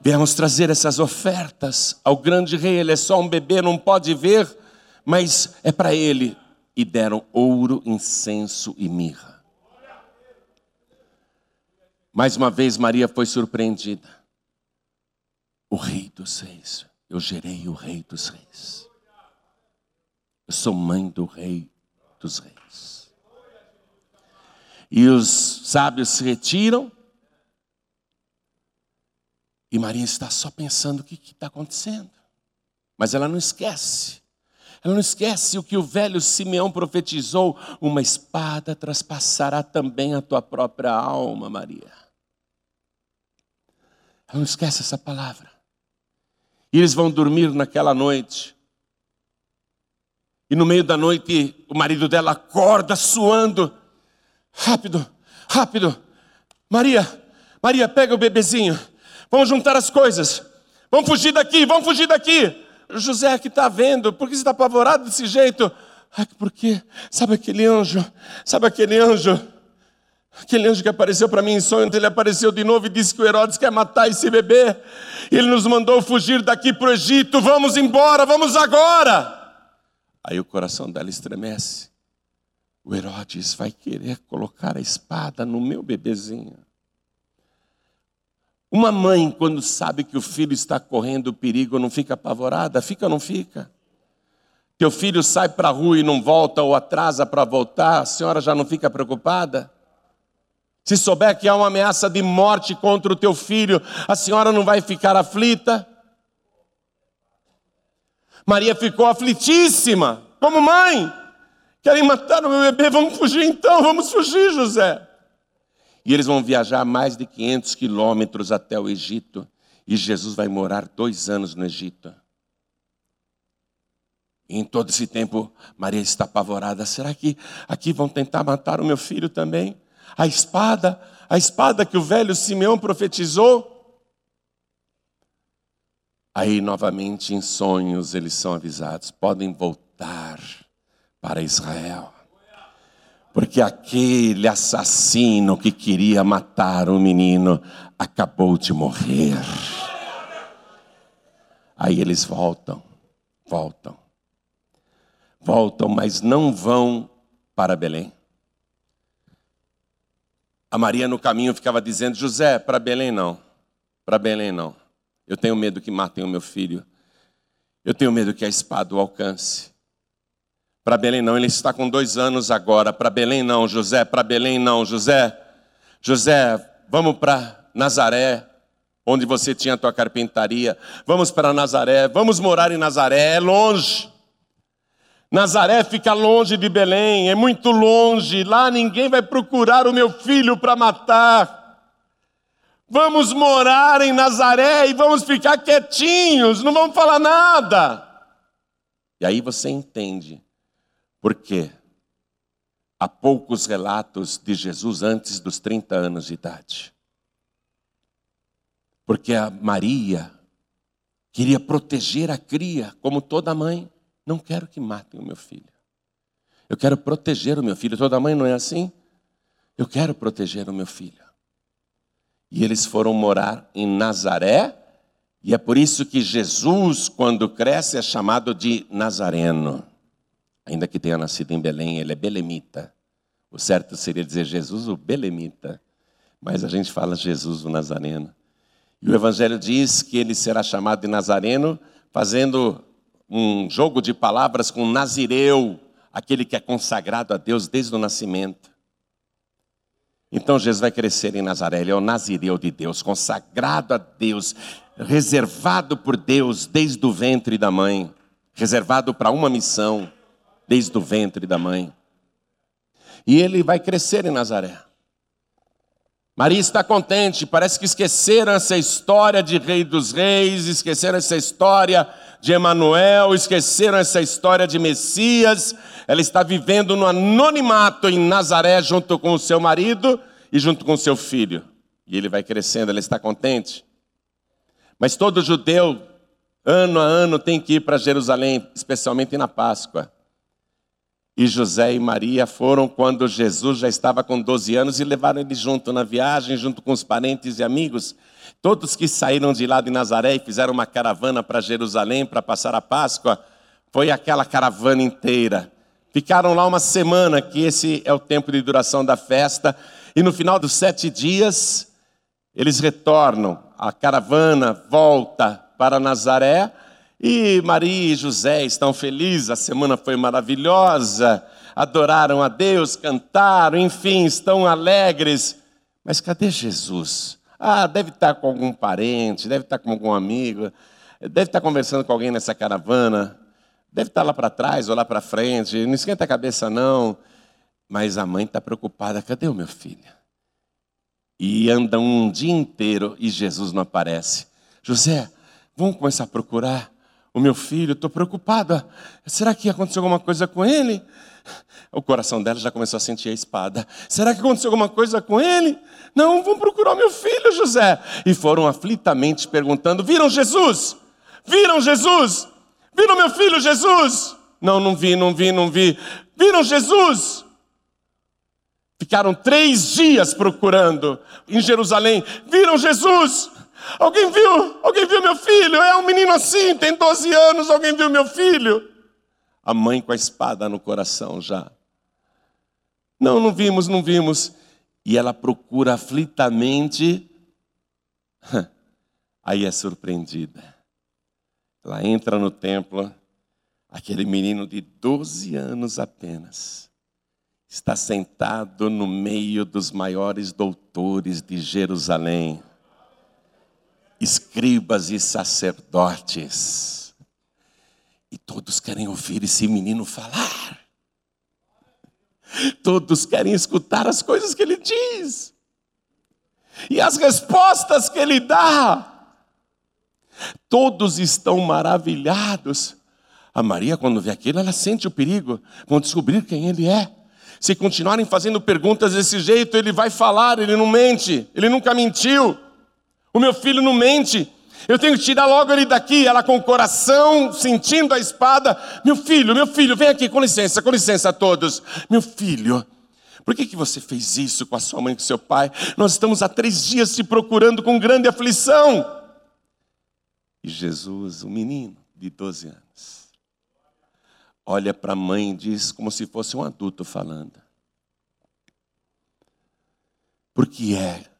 A: Viemos trazer essas ofertas ao grande rei. Ele é só um bebê, não pode ver, mas é para ele e deram ouro, incenso e mirra. Mais uma vez, Maria foi surpreendida. O Rei dos Reis, eu gerei o Rei dos Reis. Eu sou mãe do Rei dos Reis. E os sábios se retiram. E Maria está só pensando o que está acontecendo. Mas ela não esquece ela não esquece o que o velho Simeão profetizou: uma espada traspassará também a tua própria alma, Maria. Ela não esquece essa palavra. E eles vão dormir naquela noite. E no meio da noite, o marido dela acorda suando. Rápido, rápido. Maria, Maria, pega o bebezinho. Vamos juntar as coisas. Vamos fugir daqui, vamos fugir daqui. José que está vendo, por que você está apavorado desse jeito? Ai, porque, sabe aquele anjo, sabe aquele anjo, aquele anjo que apareceu para mim em sonho, ele apareceu de novo e disse que o Herodes quer matar esse bebê, ele nos mandou fugir daqui para o Egito, vamos embora, vamos agora. Aí o coração dela estremece, o Herodes vai querer colocar a espada no meu bebezinho. Uma mãe, quando sabe que o filho está correndo perigo, não fica apavorada? Fica ou não fica? Teu filho sai para a rua e não volta ou atrasa para voltar, a senhora já não fica preocupada? Se souber que há uma ameaça de morte contra o teu filho, a senhora não vai ficar aflita? Maria ficou aflitíssima, como mãe. Querem matar o meu bebê, vamos fugir então, vamos fugir, José. E eles vão viajar mais de 500 quilômetros até o Egito. E Jesus vai morar dois anos no Egito. E em todo esse tempo, Maria está apavorada. Será que aqui vão tentar matar o meu filho também? A espada, a espada que o velho Simeão profetizou? Aí, novamente, em sonhos, eles são avisados: podem voltar para Israel porque aquele assassino que queria matar o menino acabou de morrer. Aí eles voltam, voltam, voltam, mas não vão para Belém. A Maria no caminho ficava dizendo: José, para Belém não, para Belém não. Eu tenho medo que matem o meu filho. Eu tenho medo que a espada o alcance. Para Belém não, ele está com dois anos agora. Para Belém não, José. Para Belém não, José. José, vamos para Nazaré, onde você tinha a tua carpintaria. Vamos para Nazaré, vamos morar em Nazaré, é longe. Nazaré fica longe de Belém, é muito longe, lá ninguém vai procurar o meu filho para matar. Vamos morar em Nazaré e vamos ficar quietinhos, não vamos falar nada. E aí você entende por quê há poucos relatos de Jesus antes dos 30 anos de idade. Porque a Maria queria proteger a cria, como toda mãe. Não quero que matem o meu filho. Eu quero proteger o meu filho. Toda mãe não é assim? Eu quero proteger o meu filho. E eles foram morar em Nazaré, e é por isso que Jesus, quando cresce, é chamado de Nazareno. Ainda que tenha nascido em Belém, ele é belemita. O certo seria dizer Jesus o belemita, mas a gente fala Jesus o Nazareno. E o Evangelho diz que ele será chamado de Nazareno, fazendo um jogo de palavras com Nazireu, aquele que é consagrado a Deus desde o nascimento. Então Jesus vai crescer em Nazaré, ele é o Nazireu de Deus, consagrado a Deus, reservado por Deus desde o ventre da mãe, reservado para uma missão desde o ventre da mãe. E ele vai crescer em Nazaré. Maria está contente, parece que esqueceram essa história de Rei dos Reis, esqueceram essa história de Emanuel, esqueceram essa história de Messias. Ela está vivendo no anonimato em Nazaré junto com o seu marido e junto com o seu filho. E ele vai crescendo, ela está contente. Mas todo judeu, ano a ano, tem que ir para Jerusalém, especialmente na Páscoa. E José e Maria foram quando Jesus já estava com 12 anos e levaram ele junto na viagem, junto com os parentes e amigos. Todos que saíram de lá de Nazaré e fizeram uma caravana para Jerusalém para passar a Páscoa, foi aquela caravana inteira. Ficaram lá uma semana, que esse é o tempo de duração da festa, e no final dos sete dias, eles retornam, a caravana volta para Nazaré, e Maria e José estão felizes, a semana foi maravilhosa, adoraram a Deus, cantaram, enfim, estão alegres. Mas cadê Jesus? Ah, deve estar com algum parente, deve estar com algum amigo, deve estar conversando com alguém nessa caravana, deve estar lá para trás ou lá para frente, não esquenta a cabeça não. Mas a mãe está preocupada, cadê o meu filho? E andam um dia inteiro e Jesus não aparece. José, vamos começar a procurar o meu filho, estou preocupada. Será que aconteceu alguma coisa com ele? O coração dela já começou a sentir a espada. Será que aconteceu alguma coisa com ele? Não, vamos procurar meu filho, José. E foram aflitamente perguntando: Viram Jesus? Viram Jesus? Viram meu filho Jesus? Não, não vi, não vi, não vi. Viram Jesus? Ficaram três dias procurando em Jerusalém. Viram Jesus? Alguém viu? Alguém viu meu filho? É um menino assim, tem 12 anos, alguém viu meu filho? A mãe com a espada no coração já. Não, não vimos, não vimos. E ela procura aflitamente. Aí é surpreendida. Ela entra no templo, aquele menino de 12 anos apenas, está sentado no meio dos maiores doutores de Jerusalém escribas e sacerdotes. E todos querem ouvir esse menino falar. Todos querem escutar as coisas que ele diz. E as respostas que ele dá. Todos estão maravilhados. A Maria, quando vê aquilo, ela sente o perigo. Vão descobrir quem ele é. Se continuarem fazendo perguntas desse jeito, ele vai falar, ele não mente, ele nunca mentiu. O meu filho não mente. Eu tenho que tirar logo ele daqui, ela com o coração sentindo a espada. Meu filho, meu filho, vem aqui, com licença, com licença a todos. Meu filho, por que, que você fez isso com a sua mãe e com seu pai? Nós estamos há três dias te procurando com grande aflição. E Jesus, o menino de 12 anos, olha para a mãe e diz como se fosse um adulto falando. Por que é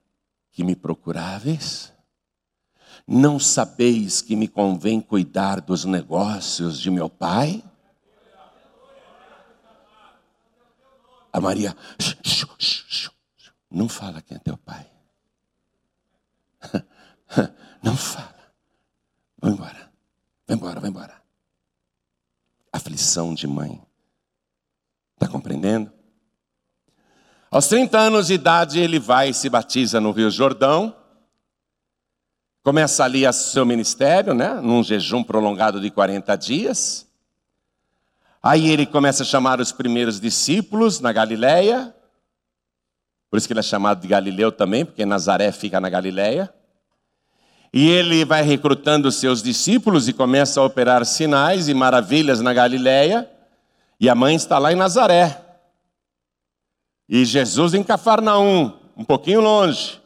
A: que me procuráveis? Não sabeis que me convém cuidar dos negócios de meu pai? A Maria, não fala quem é teu pai. Não fala. Vai embora. Vai embora, vai embora. Aflição de mãe. Está compreendendo? Aos 30 anos de idade, ele vai e se batiza no Rio Jordão. Começa ali seu ministério, né? Num jejum prolongado de 40 dias. Aí ele começa a chamar os primeiros discípulos na Galileia. Por isso que ele é chamado de Galileu também, porque Nazaré fica na Galileia. E ele vai recrutando seus discípulos e começa a operar sinais e maravilhas na Galileia. E a mãe está lá em Nazaré. E Jesus em Cafarnaum, um pouquinho longe.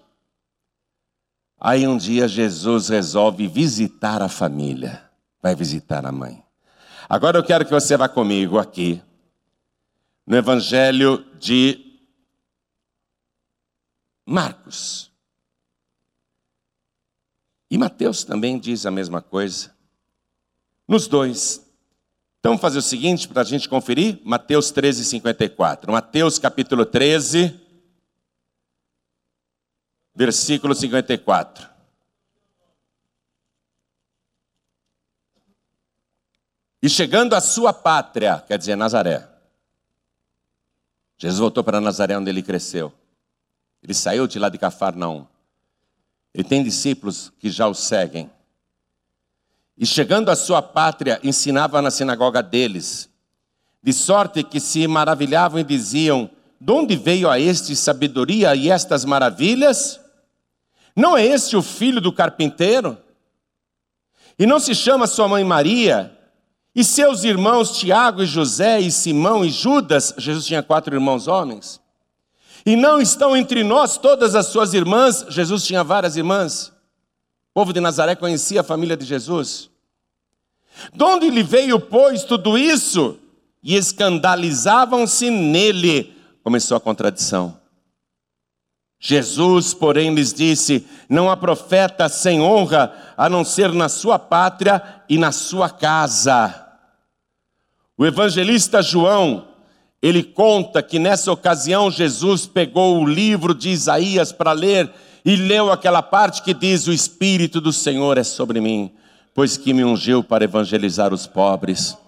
A: Aí um dia Jesus resolve visitar a família. Vai visitar a mãe. Agora eu quero que você vá comigo aqui no Evangelho de Marcos. E Mateus também diz a mesma coisa. Nos dois. Então vamos fazer o seguinte para a gente conferir: Mateus 13, 54. Mateus capítulo 13, versículo 54. E chegando à sua pátria, quer dizer, Nazaré. Jesus voltou para Nazaré, onde ele cresceu. Ele saiu de lá de Cafarnaum. Ele tem discípulos que já o seguem. E chegando à sua pátria, ensinava na sinagoga deles, de sorte que se maravilhavam e diziam: De onde veio a este sabedoria e estas maravilhas? Não é este o filho do carpinteiro? E não se chama sua mãe Maria? E seus irmãos Tiago e José e Simão e Judas, Jesus tinha quatro irmãos homens. E não estão entre nós todas as suas irmãs, Jesus tinha várias irmãs. O povo de Nazaré conhecia a família de Jesus. De onde lhe veio, pois, tudo isso? E escandalizavam-se nele. Começou a contradição. Jesus, porém, lhes disse: Não há profeta sem honra a não ser na sua pátria e na sua casa. O evangelista João, ele conta que nessa ocasião Jesus pegou o livro de Isaías para ler e leu aquela parte que diz: O Espírito do Senhor é sobre mim, pois que me ungiu para evangelizar os pobres,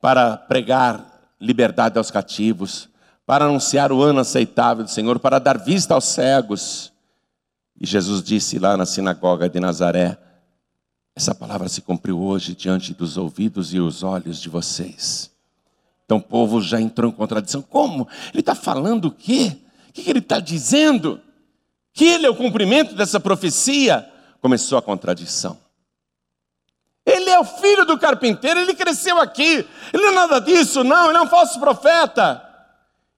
A: para pregar liberdade aos cativos, para anunciar o ano aceitável do Senhor, para dar vista aos cegos. E Jesus disse lá na sinagoga de Nazaré: essa palavra se cumpriu hoje diante dos ouvidos e os olhos de vocês. Então o povo já entrou em contradição. Como? Ele está falando o quê? O que ele está dizendo? Que ele é o cumprimento dessa profecia? Começou a contradição. Ele é o filho do carpinteiro, ele cresceu aqui. Ele não é nada disso, não, ele é um falso profeta.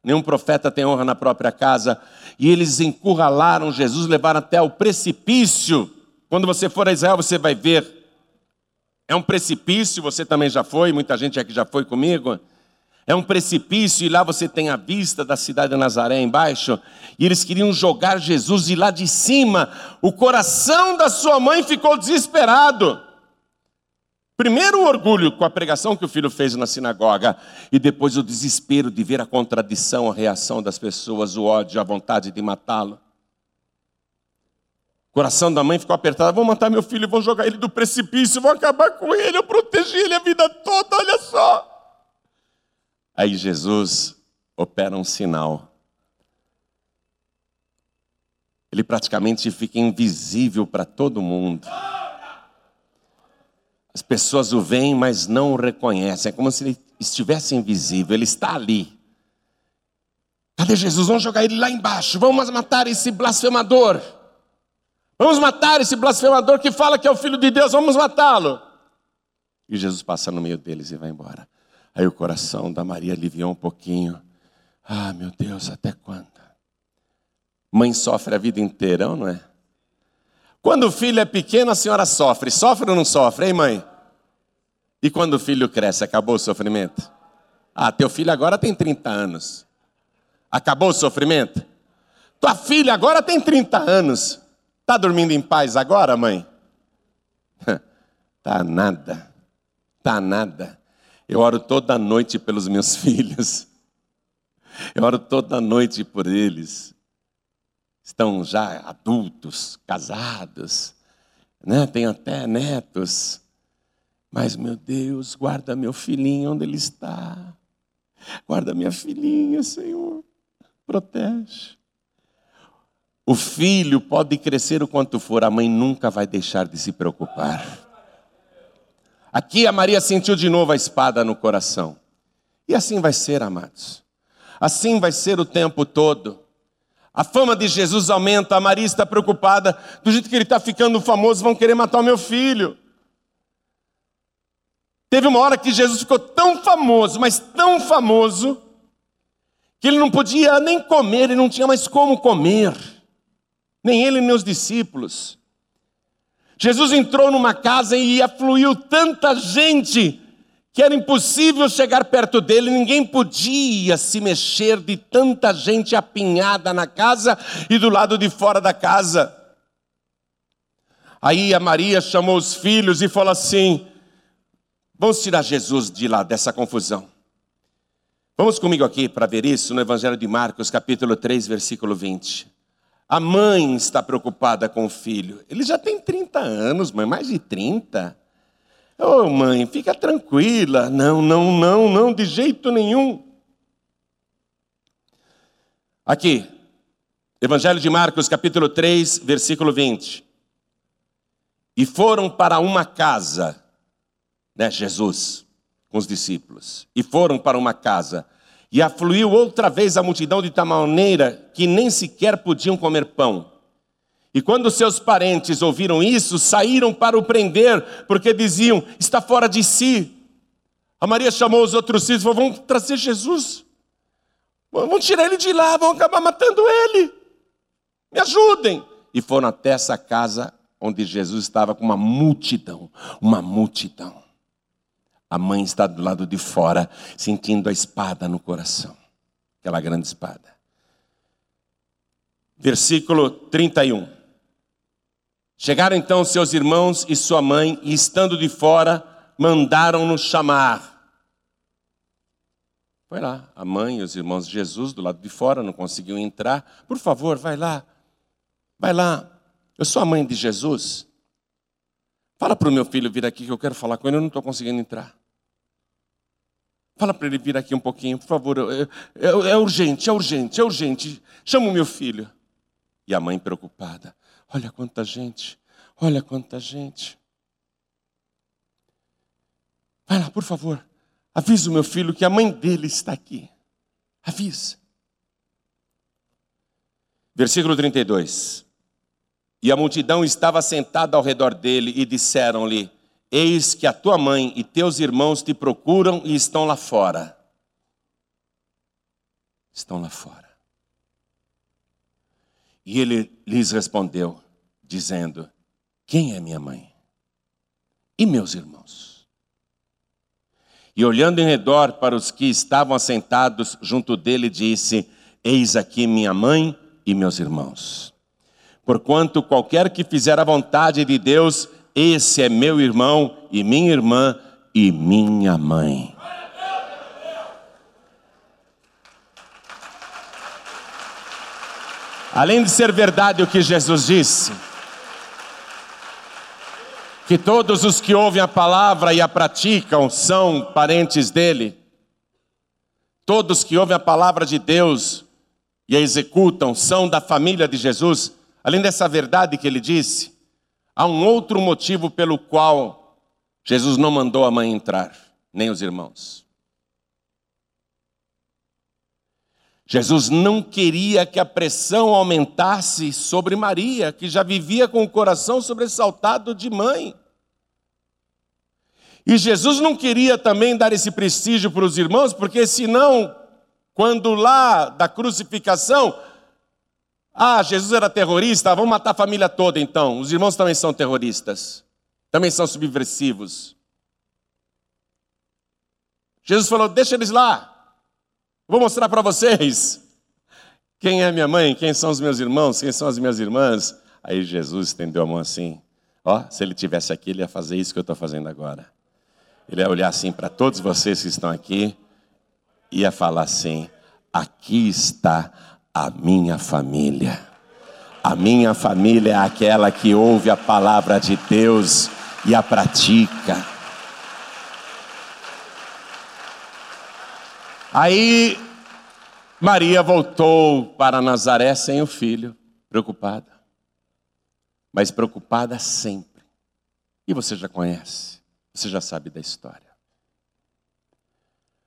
A: Nenhum profeta tem honra na própria casa. E eles encurralaram Jesus, levaram até o precipício. Quando você for a Israel, você vai ver. É um precipício, você também já foi, muita gente aqui já foi comigo. É um precipício e lá você tem a vista da cidade de Nazaré embaixo. E eles queriam jogar Jesus de lá de cima. O coração da sua mãe ficou desesperado. Primeiro o orgulho com a pregação que o filho fez na sinagoga, e depois o desespero de ver a contradição, a reação das pessoas, o ódio, a vontade de matá-lo. O coração da mãe ficou apertado: vão matar meu filho, vão jogar ele do precipício, vão acabar com ele, eu protegi ele a vida toda, olha só. Aí Jesus opera um sinal. Ele praticamente fica invisível para todo mundo. As pessoas o veem, mas não o reconhecem. É como se ele estivesse invisível. Ele está ali. Cadê Jesus? Vamos jogar ele lá embaixo. Vamos matar esse blasfemador. Vamos matar esse blasfemador que fala que é o filho de Deus. Vamos matá-lo. E Jesus passa no meio deles e vai embora. Aí o coração da Maria aliviou um pouquinho. Ah, meu Deus, até quando? Mãe sofre a vida inteira, não é? Quando o filho é pequeno, a senhora sofre. Sofre ou não sofre, hein, mãe? E quando o filho cresce, acabou o sofrimento? Ah, teu filho agora tem 30 anos. Acabou o sofrimento? Tua filha agora tem 30 anos. Tá dormindo em paz agora, mãe? tá nada. Tá nada. Eu oro toda noite pelos meus filhos. Eu oro toda noite por eles. Estão já adultos, casados, né? Tem até netos. Mas, meu Deus, guarda meu filhinho onde ele está. Guarda minha filhinha, Senhor. Protege. O filho pode crescer o quanto for, a mãe nunca vai deixar de se preocupar. Aqui a Maria sentiu de novo a espada no coração. E assim vai ser, amados. Assim vai ser o tempo todo. A fama de Jesus aumenta, a Maria está preocupada. Do jeito que ele está ficando famoso, vão querer matar o meu filho. Teve uma hora que Jesus ficou tão famoso, mas tão famoso, que ele não podia nem comer, ele não tinha mais como comer, nem ele nem os discípulos. Jesus entrou numa casa e afluiu tanta gente que era impossível chegar perto dele, ninguém podia se mexer de tanta gente apinhada na casa e do lado de fora da casa. Aí a Maria chamou os filhos e falou assim: Vamos tirar Jesus de lá dessa confusão. Vamos comigo aqui para ver isso no Evangelho de Marcos, capítulo 3, versículo 20. A mãe está preocupada com o filho. Ele já tem 30 anos, mãe, mais de 30. Ô oh, mãe, fica tranquila. Não, não, não, não, de jeito nenhum. Aqui, Evangelho de Marcos, capítulo 3, versículo 20. E foram para uma casa né, Jesus com os discípulos, e foram para uma casa. E afluiu outra vez a multidão de tal maneira que nem sequer podiam comer pão. E quando seus parentes ouviram isso, saíram para o prender, porque diziam: está fora de si. A Maria chamou os outros filhos e falou: vamos trazer Jesus. Vamos tirar ele de lá, vão acabar matando ele. Me ajudem. E foram até essa casa onde Jesus estava com uma multidão, uma multidão. A mãe está do lado de fora, sentindo a espada no coração aquela grande espada. Versículo 31. Chegaram então seus irmãos e sua mãe, e estando de fora, mandaram-no chamar. Foi lá, a mãe e os irmãos de Jesus do lado de fora não conseguiam entrar. Por favor, vai lá, vai lá. Eu sou a mãe de Jesus. Fala para o meu filho vir aqui que eu quero falar com ele, eu não estou conseguindo entrar. Fala para ele vir aqui um pouquinho, por favor. É, é, é, urgente, é urgente, é urgente. Chama o meu filho. E a mãe preocupada. Olha quanta gente, olha quanta gente. Vai lá, por favor. Avisa o meu filho que a mãe dele está aqui. Avisa. Versículo 32. E a multidão estava sentada ao redor dele e disseram-lhe: Eis que a tua mãe e teus irmãos te procuram e estão lá fora. Estão lá fora. E ele lhes respondeu, dizendo: Quem é minha mãe? E meus irmãos? E olhando em redor para os que estavam assentados junto dele, disse: Eis aqui minha mãe e meus irmãos. Porquanto qualquer que fizer a vontade de Deus, esse é meu irmão e minha irmã e minha mãe. Além de ser verdade o que Jesus disse, que todos os que ouvem a palavra e a praticam são parentes dele, todos que ouvem a palavra de Deus e a executam são da família de Jesus, além dessa verdade que ele disse, Há um outro motivo pelo qual Jesus não mandou a mãe entrar, nem os irmãos. Jesus não queria que a pressão aumentasse sobre Maria, que já vivia com o coração sobressaltado de mãe. E Jesus não queria também dar esse prestígio para os irmãos, porque senão, quando lá da crucificação, ah, Jesus era terrorista, vamos matar a família toda então. Os irmãos também são terroristas, também são subversivos. Jesus falou: Deixa eles lá, vou mostrar para vocês quem é minha mãe, quem são os meus irmãos, quem são as minhas irmãs. Aí Jesus estendeu a mão assim: Ó, se ele tivesse aqui, ele ia fazer isso que eu estou fazendo agora. Ele ia olhar assim para todos vocês que estão aqui, ia falar assim: Aqui está a minha família. A minha família é aquela que ouve a palavra de Deus e a pratica. Aí Maria voltou para Nazaré sem o filho, preocupada, mas preocupada sempre. E você já conhece, você já sabe da história.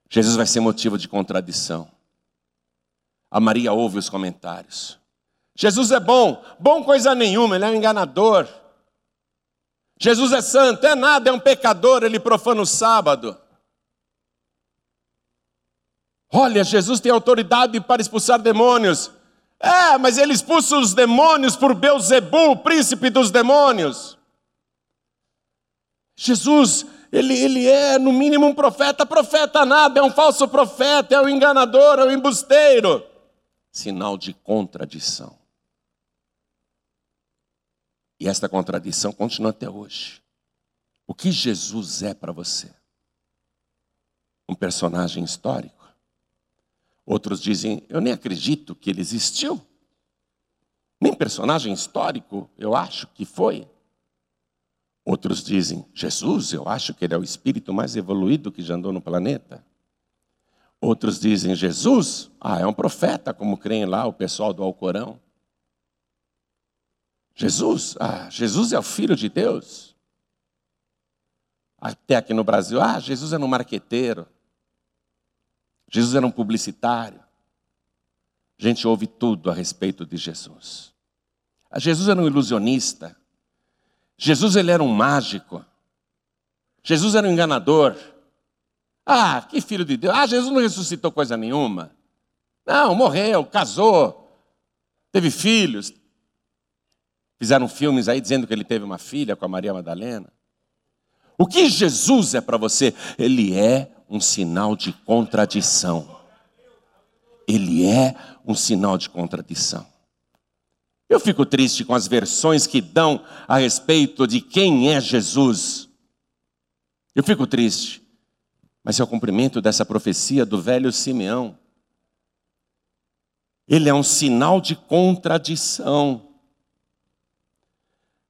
A: Jesus vai ser motivo de contradição. A Maria ouve os comentários. Jesus é bom, bom coisa nenhuma, ele é um enganador. Jesus é santo, é nada, é um pecador, ele profana o sábado. Olha, Jesus tem autoridade para expulsar demônios. É, mas ele expulsa os demônios por Beuzebu, príncipe dos demônios. Jesus, ele, ele é no mínimo um profeta, profeta nada, é um falso profeta, é um enganador, é um embusteiro. Sinal de contradição. E esta contradição continua até hoje. O que Jesus é para você? Um personagem histórico? Outros dizem, eu nem acredito que ele existiu. Nem personagem histórico, eu acho que foi. Outros dizem, Jesus, eu acho que ele é o espírito mais evoluído que já andou no planeta. Outros dizem, Jesus, ah, é um profeta, como creem lá o pessoal do Alcorão. Jesus, ah, Jesus é o Filho de Deus. Até aqui no Brasil, ah, Jesus era um marqueteiro. Jesus era um publicitário. A gente ouve tudo a respeito de Jesus. Ah, Jesus era um ilusionista. Jesus ele era um mágico. Jesus era um enganador. Ah, que filho de Deus. Ah, Jesus não ressuscitou coisa nenhuma. Não, morreu, casou, teve filhos, Fizeram filmes aí dizendo que ele teve uma filha com a Maria Madalena. O que Jesus é para você? Ele é um sinal de contradição. Ele é um sinal de contradição. Eu fico triste com as versões que dão a respeito de quem é Jesus. Eu fico triste, mas é o cumprimento dessa profecia do velho Simeão. Ele é um sinal de contradição.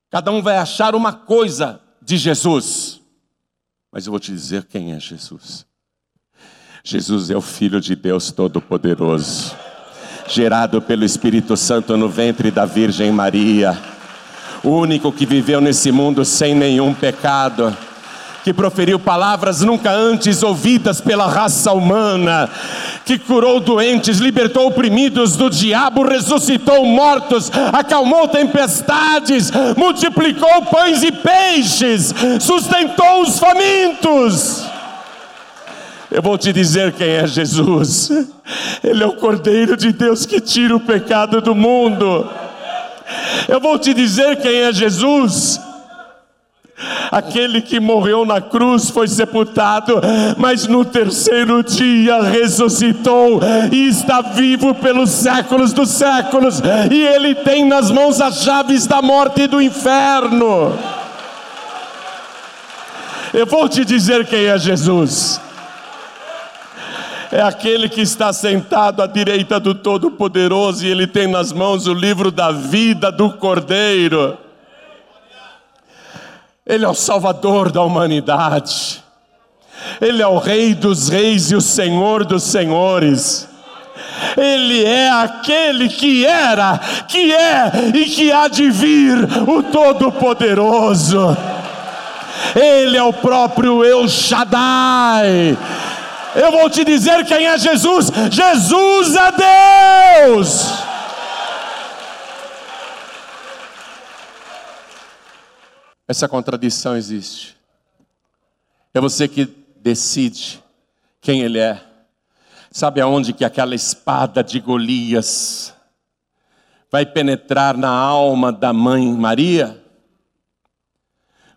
A: Cada um vai achar uma coisa de Jesus. Mas eu vou te dizer quem é Jesus. Jesus é o Filho de Deus Todo-Poderoso, gerado pelo Espírito Santo no ventre da Virgem Maria, o único que viveu nesse mundo sem nenhum pecado que proferiu palavras nunca antes ouvidas pela raça humana, que curou doentes, libertou oprimidos do diabo, ressuscitou mortos, acalmou tempestades, multiplicou pães e peixes, sustentou os famintos. Eu vou te dizer quem é Jesus. Ele é o Cordeiro de Deus que tira o pecado do mundo. Eu vou te dizer quem é Jesus. Aquele que morreu na cruz foi sepultado, mas no terceiro dia ressuscitou e está vivo pelos séculos dos séculos, e ele tem nas mãos as chaves da morte e do inferno. Eu vou te dizer quem é Jesus. É aquele que está sentado à direita do Todo-Poderoso e ele tem nas mãos o livro da vida do Cordeiro. Ele é o Salvador da humanidade. Ele é o Rei dos Reis e o Senhor dos Senhores. Ele é aquele que era, que é e que há de vir, o Todo-Poderoso. Ele é o próprio El Shaddai. Eu vou te dizer quem é Jesus: Jesus é Deus. Essa contradição existe. É você que decide quem ele é. Sabe aonde que aquela espada de Golias vai penetrar na alma da mãe Maria?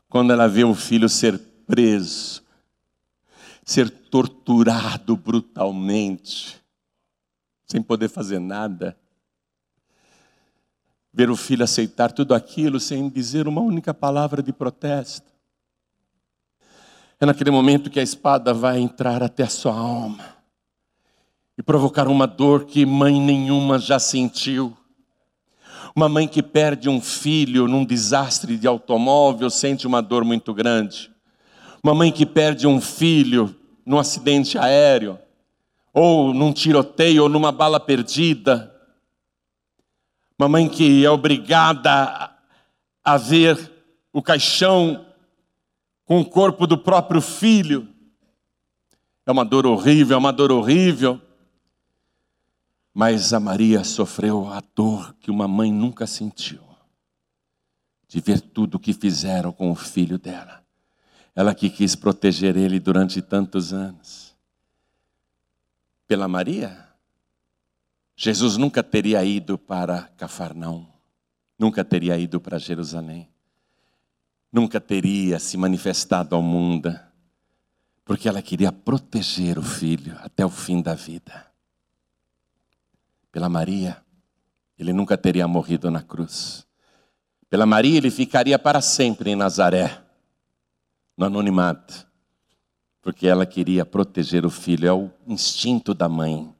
A: Quando ela vê o filho ser preso, ser torturado brutalmente, sem poder fazer nada ver o filho aceitar tudo aquilo sem dizer uma única palavra de protesto. É naquele momento que a espada vai entrar até a sua alma e provocar uma dor que mãe nenhuma já sentiu. Uma mãe que perde um filho num desastre de automóvel sente uma dor muito grande. Uma mãe que perde um filho num acidente aéreo ou num tiroteio, ou numa bala perdida. Mamãe que é obrigada a ver o caixão com o corpo do próprio filho. É uma dor horrível, é uma dor horrível. Mas a Maria sofreu a dor que uma mãe nunca sentiu, de ver tudo o que fizeram com o filho dela. Ela que quis proteger ele durante tantos anos. Pela Maria, Jesus nunca teria ido para Cafarnaum, nunca teria ido para Jerusalém, nunca teria se manifestado ao mundo, porque ela queria proteger o filho até o fim da vida. Pela Maria, ele nunca teria morrido na cruz. Pela Maria, ele ficaria para sempre em Nazaré, no anonimato, porque ela queria proteger o filho, é o instinto da mãe.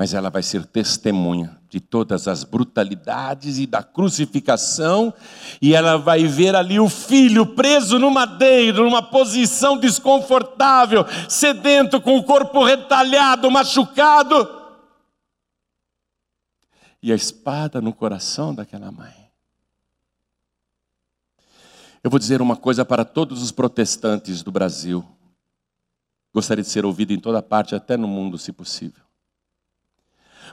A: Mas ela vai ser testemunha de todas as brutalidades e da crucificação, e ela vai ver ali o filho preso no madeiro, numa posição desconfortável, sedento, com o corpo retalhado, machucado e a espada no coração daquela mãe. Eu vou dizer uma coisa para todos os protestantes do Brasil. Gostaria de ser ouvido em toda parte, até no mundo, se possível.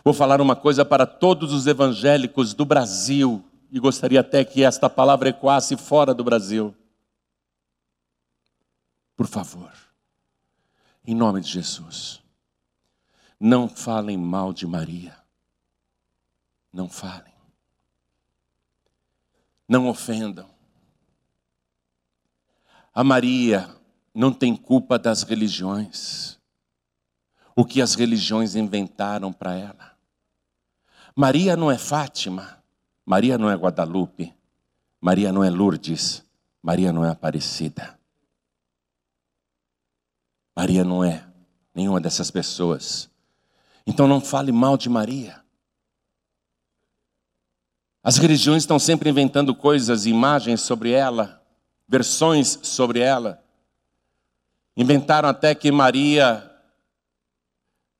A: Vou falar uma coisa para todos os evangélicos do Brasil, e gostaria até que esta palavra ecoasse fora do Brasil. Por favor, em nome de Jesus, não falem mal de Maria. Não falem. Não ofendam. A Maria não tem culpa das religiões. O que as religiões inventaram para ela. Maria não é Fátima. Maria não é Guadalupe. Maria não é Lourdes. Maria não é Aparecida. Maria não é nenhuma dessas pessoas. Então não fale mal de Maria. As religiões estão sempre inventando coisas, imagens sobre ela, versões sobre ela. Inventaram até que Maria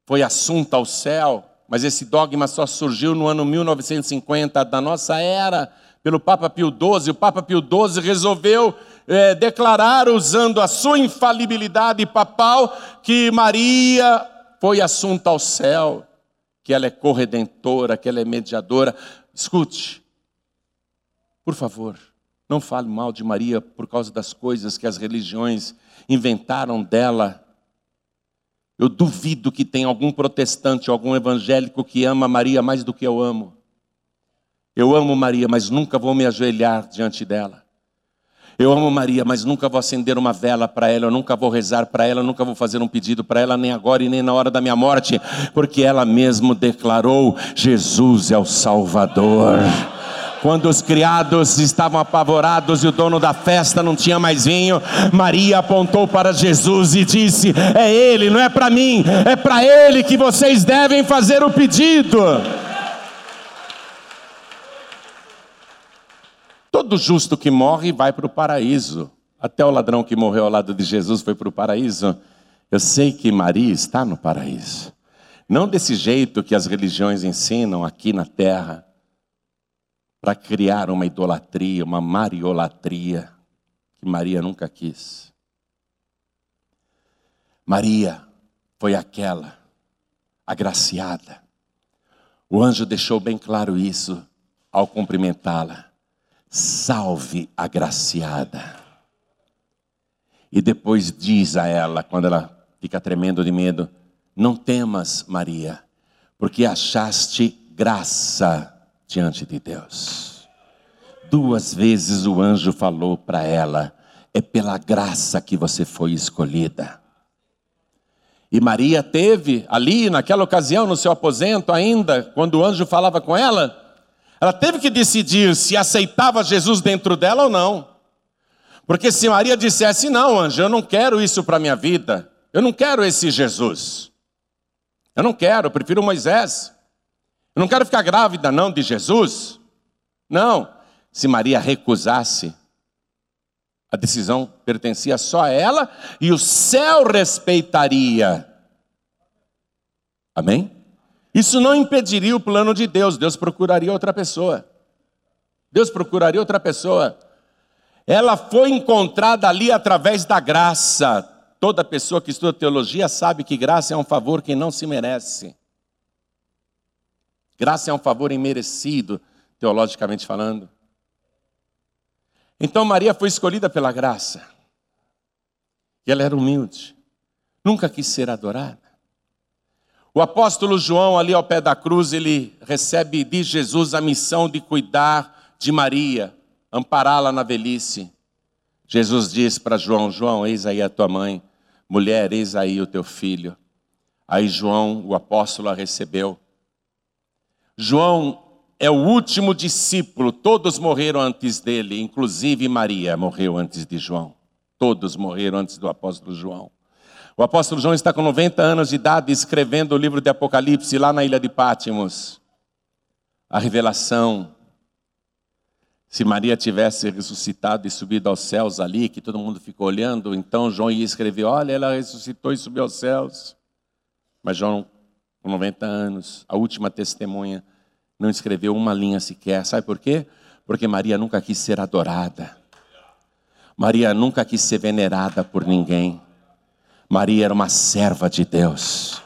A: foi assunta ao céu, mas esse dogma só surgiu no ano 1950 da nossa era, pelo Papa Pio XII. O Papa Pio XII resolveu é, declarar, usando a sua infalibilidade papal, que Maria foi assunta ao céu, que ela é corredentora, que ela é mediadora. Escute, por favor, não fale mal de Maria por causa das coisas que as religiões inventaram dela. Eu duvido que tenha algum protestante, algum evangélico que ama Maria mais do que eu amo. Eu amo Maria, mas nunca vou me ajoelhar diante dela. Eu amo Maria, mas nunca vou acender uma vela para ela, eu nunca vou rezar para ela, eu nunca vou fazer um pedido para ela, nem agora e nem na hora da minha morte, porque ela mesmo declarou: Jesus é o Salvador. Quando os criados estavam apavorados e o dono da festa não tinha mais vinho, Maria apontou para Jesus e disse: É Ele, não é para mim, é para Ele que vocês devem fazer o pedido. Todo justo que morre vai para o paraíso. Até o ladrão que morreu ao lado de Jesus foi para o paraíso. Eu sei que Maria está no paraíso. Não desse jeito que as religiões ensinam aqui na terra, para criar uma idolatria, uma mariolatria, que Maria nunca quis. Maria foi aquela agraciada. O anjo deixou bem claro isso ao cumprimentá-la. Salve agraciada. E depois diz a ela, quando ela fica tremendo de medo: Não temas, Maria, porque achaste graça diante de Deus. Duas vezes o anjo falou para ela: É pela graça que você foi escolhida. E Maria teve ali, naquela ocasião, no seu aposento ainda, quando o anjo falava com ela, ela teve que decidir se aceitava Jesus dentro dela ou não. Porque se Maria dissesse, não, anjo, eu não quero isso para minha vida, eu não quero esse Jesus, eu não quero, eu prefiro Moisés, eu não quero ficar grávida, não, de Jesus. Não, se Maria recusasse, a decisão pertencia só a ela e o céu respeitaria Amém? Isso não impediria o plano de Deus, Deus procuraria outra pessoa. Deus procuraria outra pessoa. Ela foi encontrada ali através da graça. Toda pessoa que estuda teologia sabe que graça é um favor que não se merece. Graça é um favor imerecido, teologicamente falando. Então Maria foi escolhida pela graça. E ela era humilde. Nunca quis ser adorada. O apóstolo João, ali ao pé da cruz, ele recebe de Jesus a missão de cuidar de Maria, ampará-la na velhice. Jesus diz para João: João, eis aí a tua mãe, mulher, eis aí o teu filho. Aí João, o apóstolo, a recebeu. João é o último discípulo, todos morreram antes dele, inclusive Maria morreu antes de João. Todos morreram antes do apóstolo João. O apóstolo João está com 90 anos de idade escrevendo o livro de Apocalipse lá na ilha de Pátimos. A revelação se Maria tivesse ressuscitado e subido aos céus ali, que todo mundo ficou olhando, então João ia escrever: Olha, ela ressuscitou e subiu aos céus. Mas João, com 90 anos, a última testemunha, não escreveu uma linha sequer. Sabe por quê? Porque Maria nunca quis ser adorada. Maria nunca quis ser venerada por ninguém. Maria era uma serva de Deus.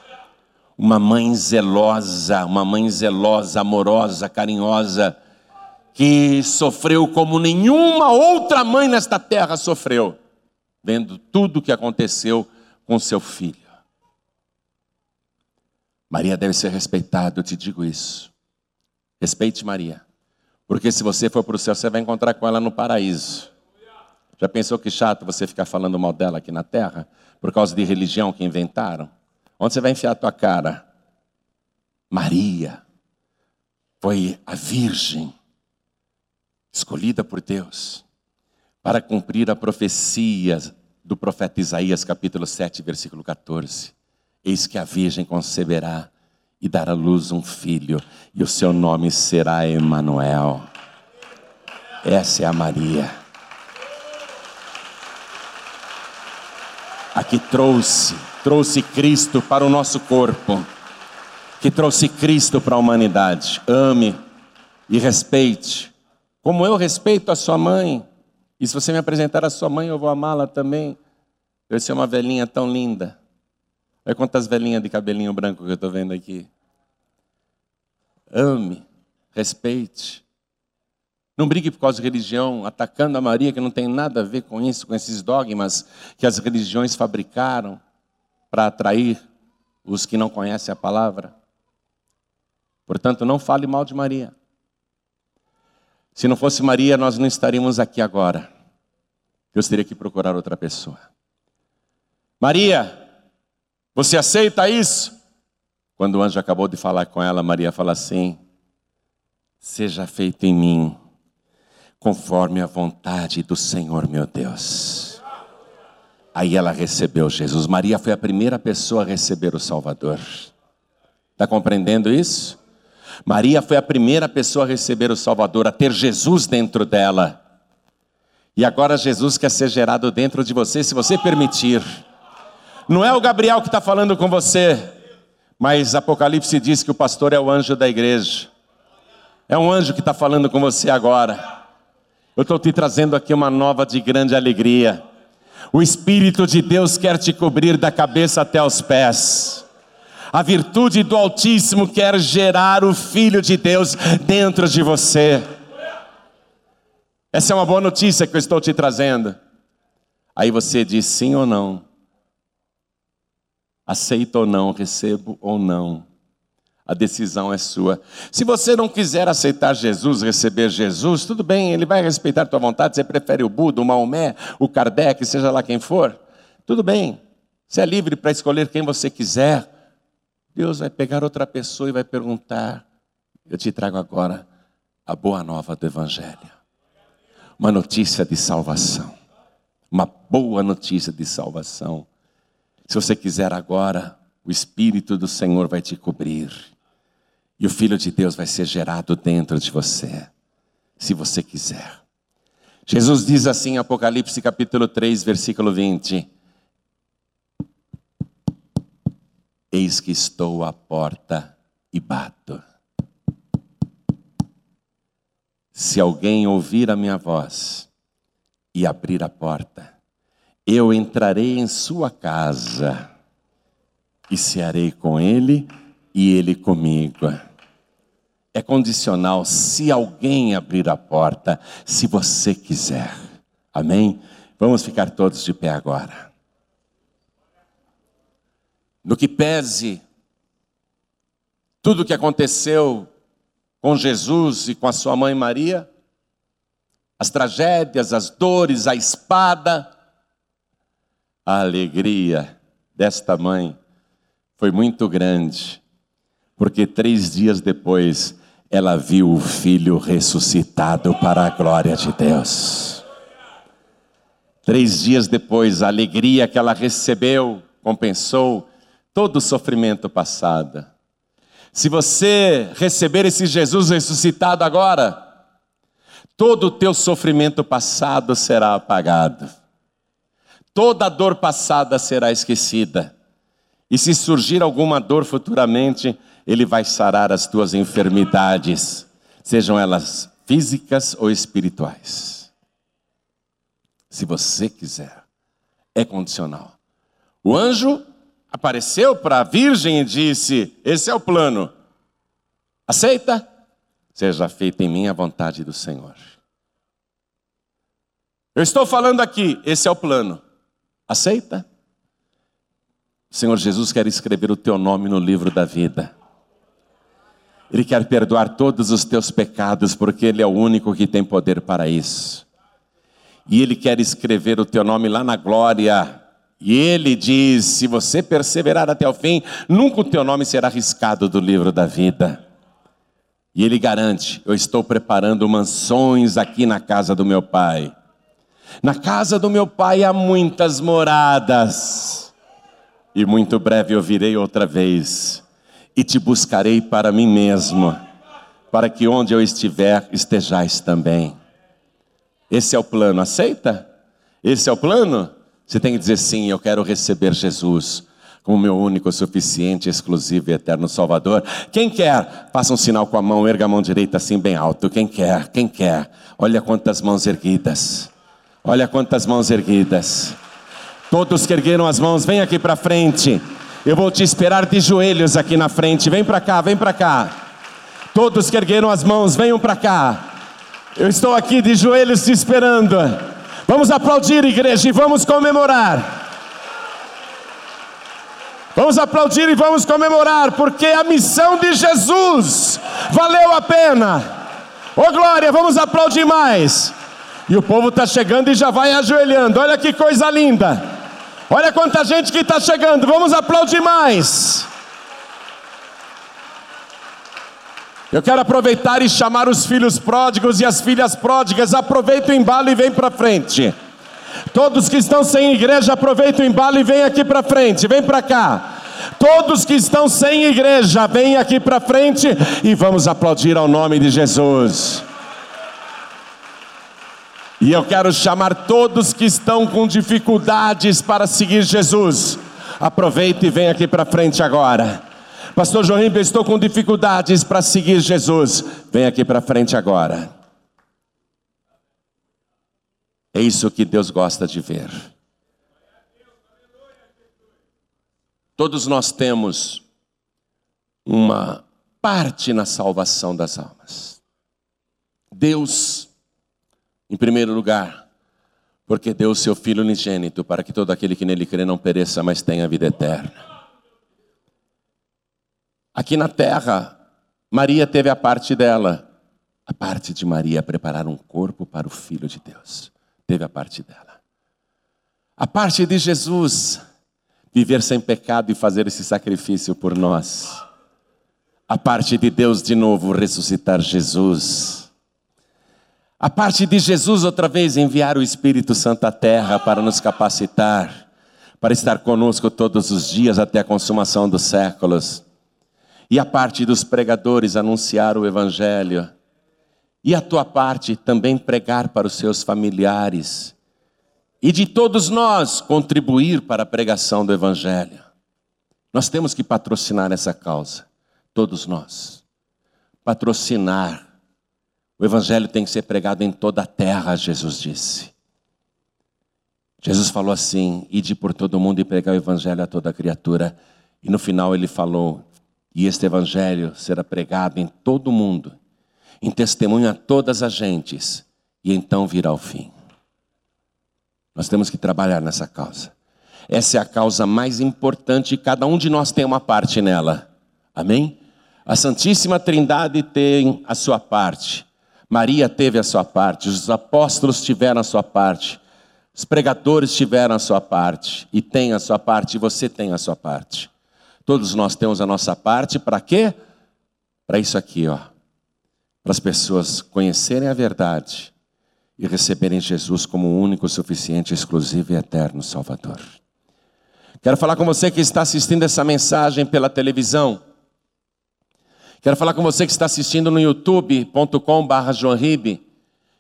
A: Uma mãe zelosa, uma mãe zelosa, amorosa, carinhosa que sofreu como nenhuma outra mãe nesta terra sofreu, vendo tudo o que aconteceu com seu filho. Maria deve ser respeitada, eu te digo isso. Respeite Maria, porque se você for para o céu, você vai encontrar com ela no paraíso. Já pensou que chato você ficar falando mal dela aqui na terra, por causa de religião que inventaram? Onde você vai enfiar a tua cara? Maria foi a virgem escolhida por Deus para cumprir a profecia do profeta Isaías, capítulo 7, versículo 14. Eis que a virgem conceberá e dará à luz um filho, e o seu nome será Emanuel. Essa é a Maria. A que trouxe, trouxe Cristo para o nosso corpo, que trouxe Cristo para a humanidade. Ame e respeite como eu respeito a sua mãe, e se você me apresentar a sua mãe, eu vou amá-la também. Vai ser uma velhinha tão linda. Olha quantas velhinhas de cabelinho branco que eu estou vendo aqui. Ame, respeite. Não brigue por causa de religião, atacando a Maria, que não tem nada a ver com isso, com esses dogmas que as religiões fabricaram para atrair os que não conhecem a palavra. Portanto, não fale mal de Maria. Se não fosse Maria, nós não estaríamos aqui agora. Deus teria que procurar outra pessoa. Maria, você aceita isso? Quando o anjo acabou de falar com ela, Maria fala assim: Seja feito em mim, conforme a vontade do Senhor meu Deus. Aí ela recebeu Jesus. Maria foi a primeira pessoa a receber o Salvador. Está compreendendo isso? Maria foi a primeira pessoa a receber o Salvador, a ter Jesus dentro dela. E agora Jesus quer ser gerado dentro de você, se você permitir. Não é o Gabriel que está falando com você, mas Apocalipse diz que o pastor é o anjo da igreja. É um anjo que está falando com você agora. Eu estou te trazendo aqui uma nova de grande alegria. O Espírito de Deus quer te cobrir da cabeça até os pés. A virtude do Altíssimo quer gerar o Filho de Deus dentro de você. Essa é uma boa notícia que eu estou te trazendo. Aí você diz sim ou não. Aceito ou não, recebo ou não. A decisão é sua. Se você não quiser aceitar Jesus, receber Jesus, tudo bem, ele vai respeitar a tua vontade. Você prefere o Buda, o Maomé, o Kardec, seja lá quem for? Tudo bem. Você é livre para escolher quem você quiser. Deus vai pegar outra pessoa e vai perguntar: Eu te trago agora a boa nova do Evangelho. Uma notícia de salvação. Uma boa notícia de salvação. Se você quiser agora, o Espírito do Senhor vai te cobrir. E o Filho de Deus vai ser gerado dentro de você. Se você quiser. Jesus diz assim em Apocalipse capítulo 3, versículo 20. Eis que estou à porta e bato. Se alguém ouvir a minha voz e abrir a porta, eu entrarei em sua casa e cearei com ele e ele comigo. É condicional se alguém abrir a porta, se você quiser. Amém? Vamos ficar todos de pé agora. No que pese tudo o que aconteceu com Jesus e com a sua mãe Maria, as tragédias, as dores, a espada, a alegria desta mãe foi muito grande, porque três dias depois ela viu o filho ressuscitado para a glória de Deus. Três dias depois, a alegria que ela recebeu compensou todo o sofrimento passado. Se você receber esse Jesus ressuscitado agora, todo o teu sofrimento passado será apagado, toda dor passada será esquecida, e se surgir alguma dor futuramente, Ele vai sarar as tuas enfermidades, sejam elas físicas ou espirituais. Se você quiser, é condicional. O anjo apareceu para a virgem e disse: Esse é o plano. Aceita? Seja feita em mim a vontade do Senhor. Eu estou falando aqui, esse é o plano. Aceita? O Senhor Jesus quer escrever o teu nome no livro da vida. Ele quer perdoar todos os teus pecados, porque Ele é o único que tem poder para isso. E Ele quer escrever o teu nome lá na glória e ele diz: se você perseverar até o fim, nunca o teu nome será riscado do livro da vida. E ele garante: eu estou preparando mansões aqui na casa do meu pai. Na casa do meu pai há muitas moradas. E muito breve eu virei outra vez e te buscarei para mim mesmo, para que onde eu estiver estejais também. Esse é o plano, aceita? Esse é o plano? Você tem que dizer sim, eu quero receber Jesus como meu único, suficiente, exclusivo e eterno Salvador. Quem quer? Faça um sinal com a mão, erga a mão direita assim bem alto. Quem quer? Quem quer? Olha quantas mãos erguidas. Olha quantas mãos erguidas. Todos que ergueram as mãos, vem aqui para frente. Eu vou te esperar de joelhos aqui na frente. Vem para cá, vem para cá. Todos que ergueram as mãos, venham para cá. Eu estou aqui de joelhos te esperando. Vamos aplaudir, igreja, e vamos comemorar. Vamos aplaudir e vamos comemorar, porque a missão de Jesus valeu a pena. Ô oh, glória, vamos aplaudir mais. E o povo está chegando e já vai ajoelhando. Olha que coisa linda. Olha quanta gente que está chegando. Vamos aplaudir mais. Eu quero aproveitar e chamar os filhos pródigos e as filhas pródigas. Aproveita o embalo e vem para frente. Todos que estão sem igreja, aproveita o embalo e vem aqui para frente. Vem para cá. Todos que estão sem igreja, vem aqui para frente e vamos aplaudir ao nome de Jesus. E eu quero chamar todos que estão com dificuldades para seguir Jesus. Aproveita e vem aqui para frente agora. Pastor Jorim, eu estou com dificuldades para seguir Jesus. Vem aqui para frente agora. É isso que Deus gosta de ver. Todos nós temos uma parte na salvação das almas. Deus, em primeiro lugar, porque deu o seu Filho unigênito para que todo aquele que nele crê não pereça, mas tenha vida eterna. Aqui na terra, Maria teve a parte dela. A parte de Maria é preparar um corpo para o Filho de Deus. Teve a parte dela. A parte de Jesus, viver sem pecado e fazer esse sacrifício por nós. A parte de Deus, de novo, ressuscitar Jesus. A parte de Jesus, outra vez, enviar o Espírito Santo à terra para nos capacitar, para estar conosco todos os dias até a consumação dos séculos e a parte dos pregadores anunciar o Evangelho, e a tua parte também pregar para os seus familiares, e de todos nós contribuir para a pregação do Evangelho. Nós temos que patrocinar essa causa, todos nós. Patrocinar. O Evangelho tem que ser pregado em toda a terra, Jesus disse. Jesus falou assim: ide por todo mundo e pregar o Evangelho a toda criatura. E no final ele falou: e este Evangelho será pregado em todo o mundo, em testemunho a todas as gentes, e então virá o fim. Nós temos que trabalhar nessa causa. Essa é a causa mais importante e cada um de nós tem uma parte nela. Amém? A Santíssima Trindade tem a sua parte. Maria teve a sua parte, os apóstolos tiveram a sua parte, os pregadores tiveram a sua parte, e tem a sua parte, e você tem a sua parte. Todos nós temos a nossa parte, para quê? Para isso aqui, ó. Para as pessoas conhecerem a verdade e receberem Jesus como o único, suficiente, exclusivo e eterno Salvador. Quero falar com você que está assistindo essa mensagem pela televisão. Quero falar com você que está assistindo no youtube.com.br joanribe.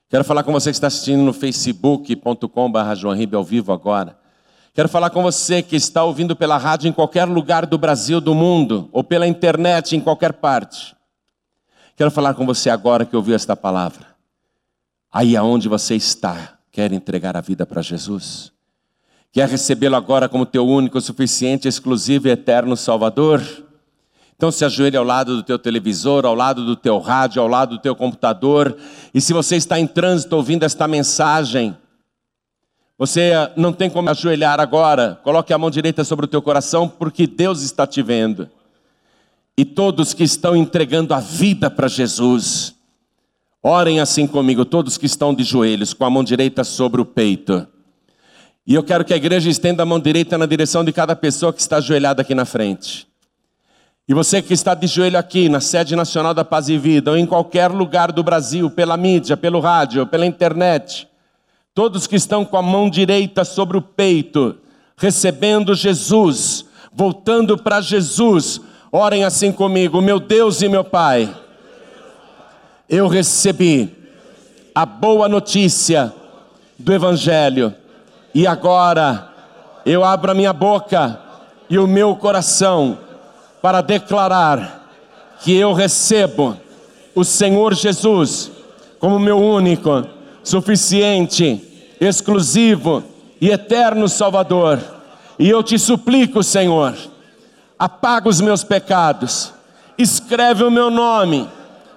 A: Quero falar com você que está assistindo no facebook.com.br joanribe ao vivo agora. Quero falar com você que está ouvindo pela rádio em qualquer lugar do Brasil, do mundo, ou pela internet em qualquer parte. Quero falar com você agora que ouviu esta palavra. Aí aonde você está, quer entregar a vida para Jesus? Quer recebê-lo agora como teu único, suficiente, exclusivo e eterno Salvador? Então se ajoelhe ao lado do teu televisor, ao lado do teu rádio, ao lado do teu computador. E se você está em trânsito ouvindo esta mensagem, você não tem como ajoelhar agora. Coloque a mão direita sobre o teu coração, porque Deus está te vendo. E todos que estão entregando a vida para Jesus, orem assim comigo, todos que estão de joelhos, com a mão direita sobre o peito. E eu quero que a igreja estenda a mão direita na direção de cada pessoa que está ajoelhada aqui na frente. E você que está de joelho aqui na sede nacional da Paz e Vida, ou em qualquer lugar do Brasil, pela mídia, pelo rádio, pela internet, todos que estão com a mão direita sobre o peito, recebendo Jesus, voltando para Jesus, orem assim comigo: meu Deus e meu Pai, eu recebi a boa notícia do Evangelho. E agora eu abro a minha boca e o meu coração para declarar que eu recebo o Senhor Jesus como meu único, suficiente, exclusivo e eterno Salvador. E eu te suplico, Senhor, apaga os meus pecados, escreve o meu nome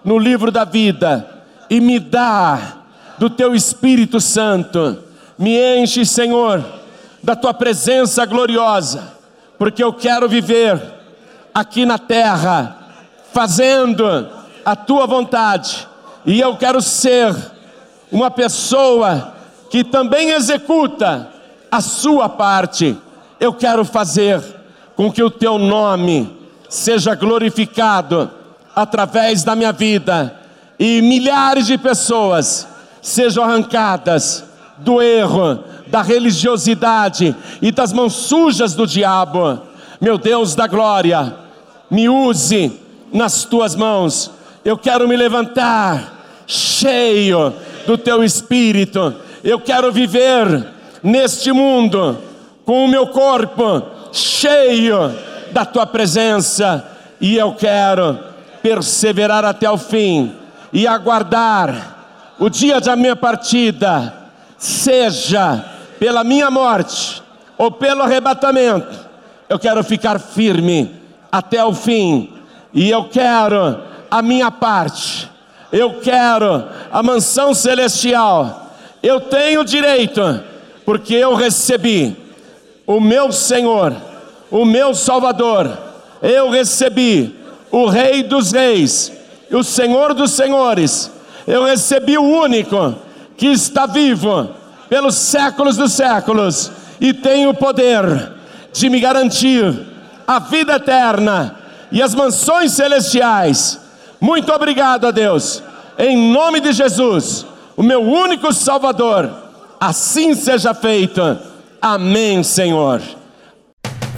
A: no livro da vida e me dá do teu Espírito Santo me enche, Senhor, da tua presença gloriosa, porque eu quero viver aqui na terra, fazendo a tua vontade, e eu quero ser uma pessoa que também executa a sua parte. Eu quero fazer com que o teu nome seja glorificado através da minha vida e milhares de pessoas sejam arrancadas do erro, da religiosidade e das mãos sujas do diabo. Meu Deus da glória, me use nas tuas mãos. Eu quero me levantar cheio do teu espírito. Eu quero viver neste mundo com o meu corpo cheio da tua presença e eu quero perseverar até o fim e aguardar o dia da minha partida seja pela minha morte ou pelo arrebatamento, eu quero ficar firme até o fim, e eu quero a minha parte, eu quero a mansão celestial, eu tenho direito, porque eu recebi o meu Senhor, o meu Salvador, eu recebi o Rei dos Reis, o Senhor dos Senhores, eu recebi o único que está vivo pelos séculos dos séculos e tem o poder de me garantir a vida eterna e as mansões celestiais. Muito obrigado a Deus, em nome de Jesus, o meu único Salvador. Assim seja feito. Amém, Senhor.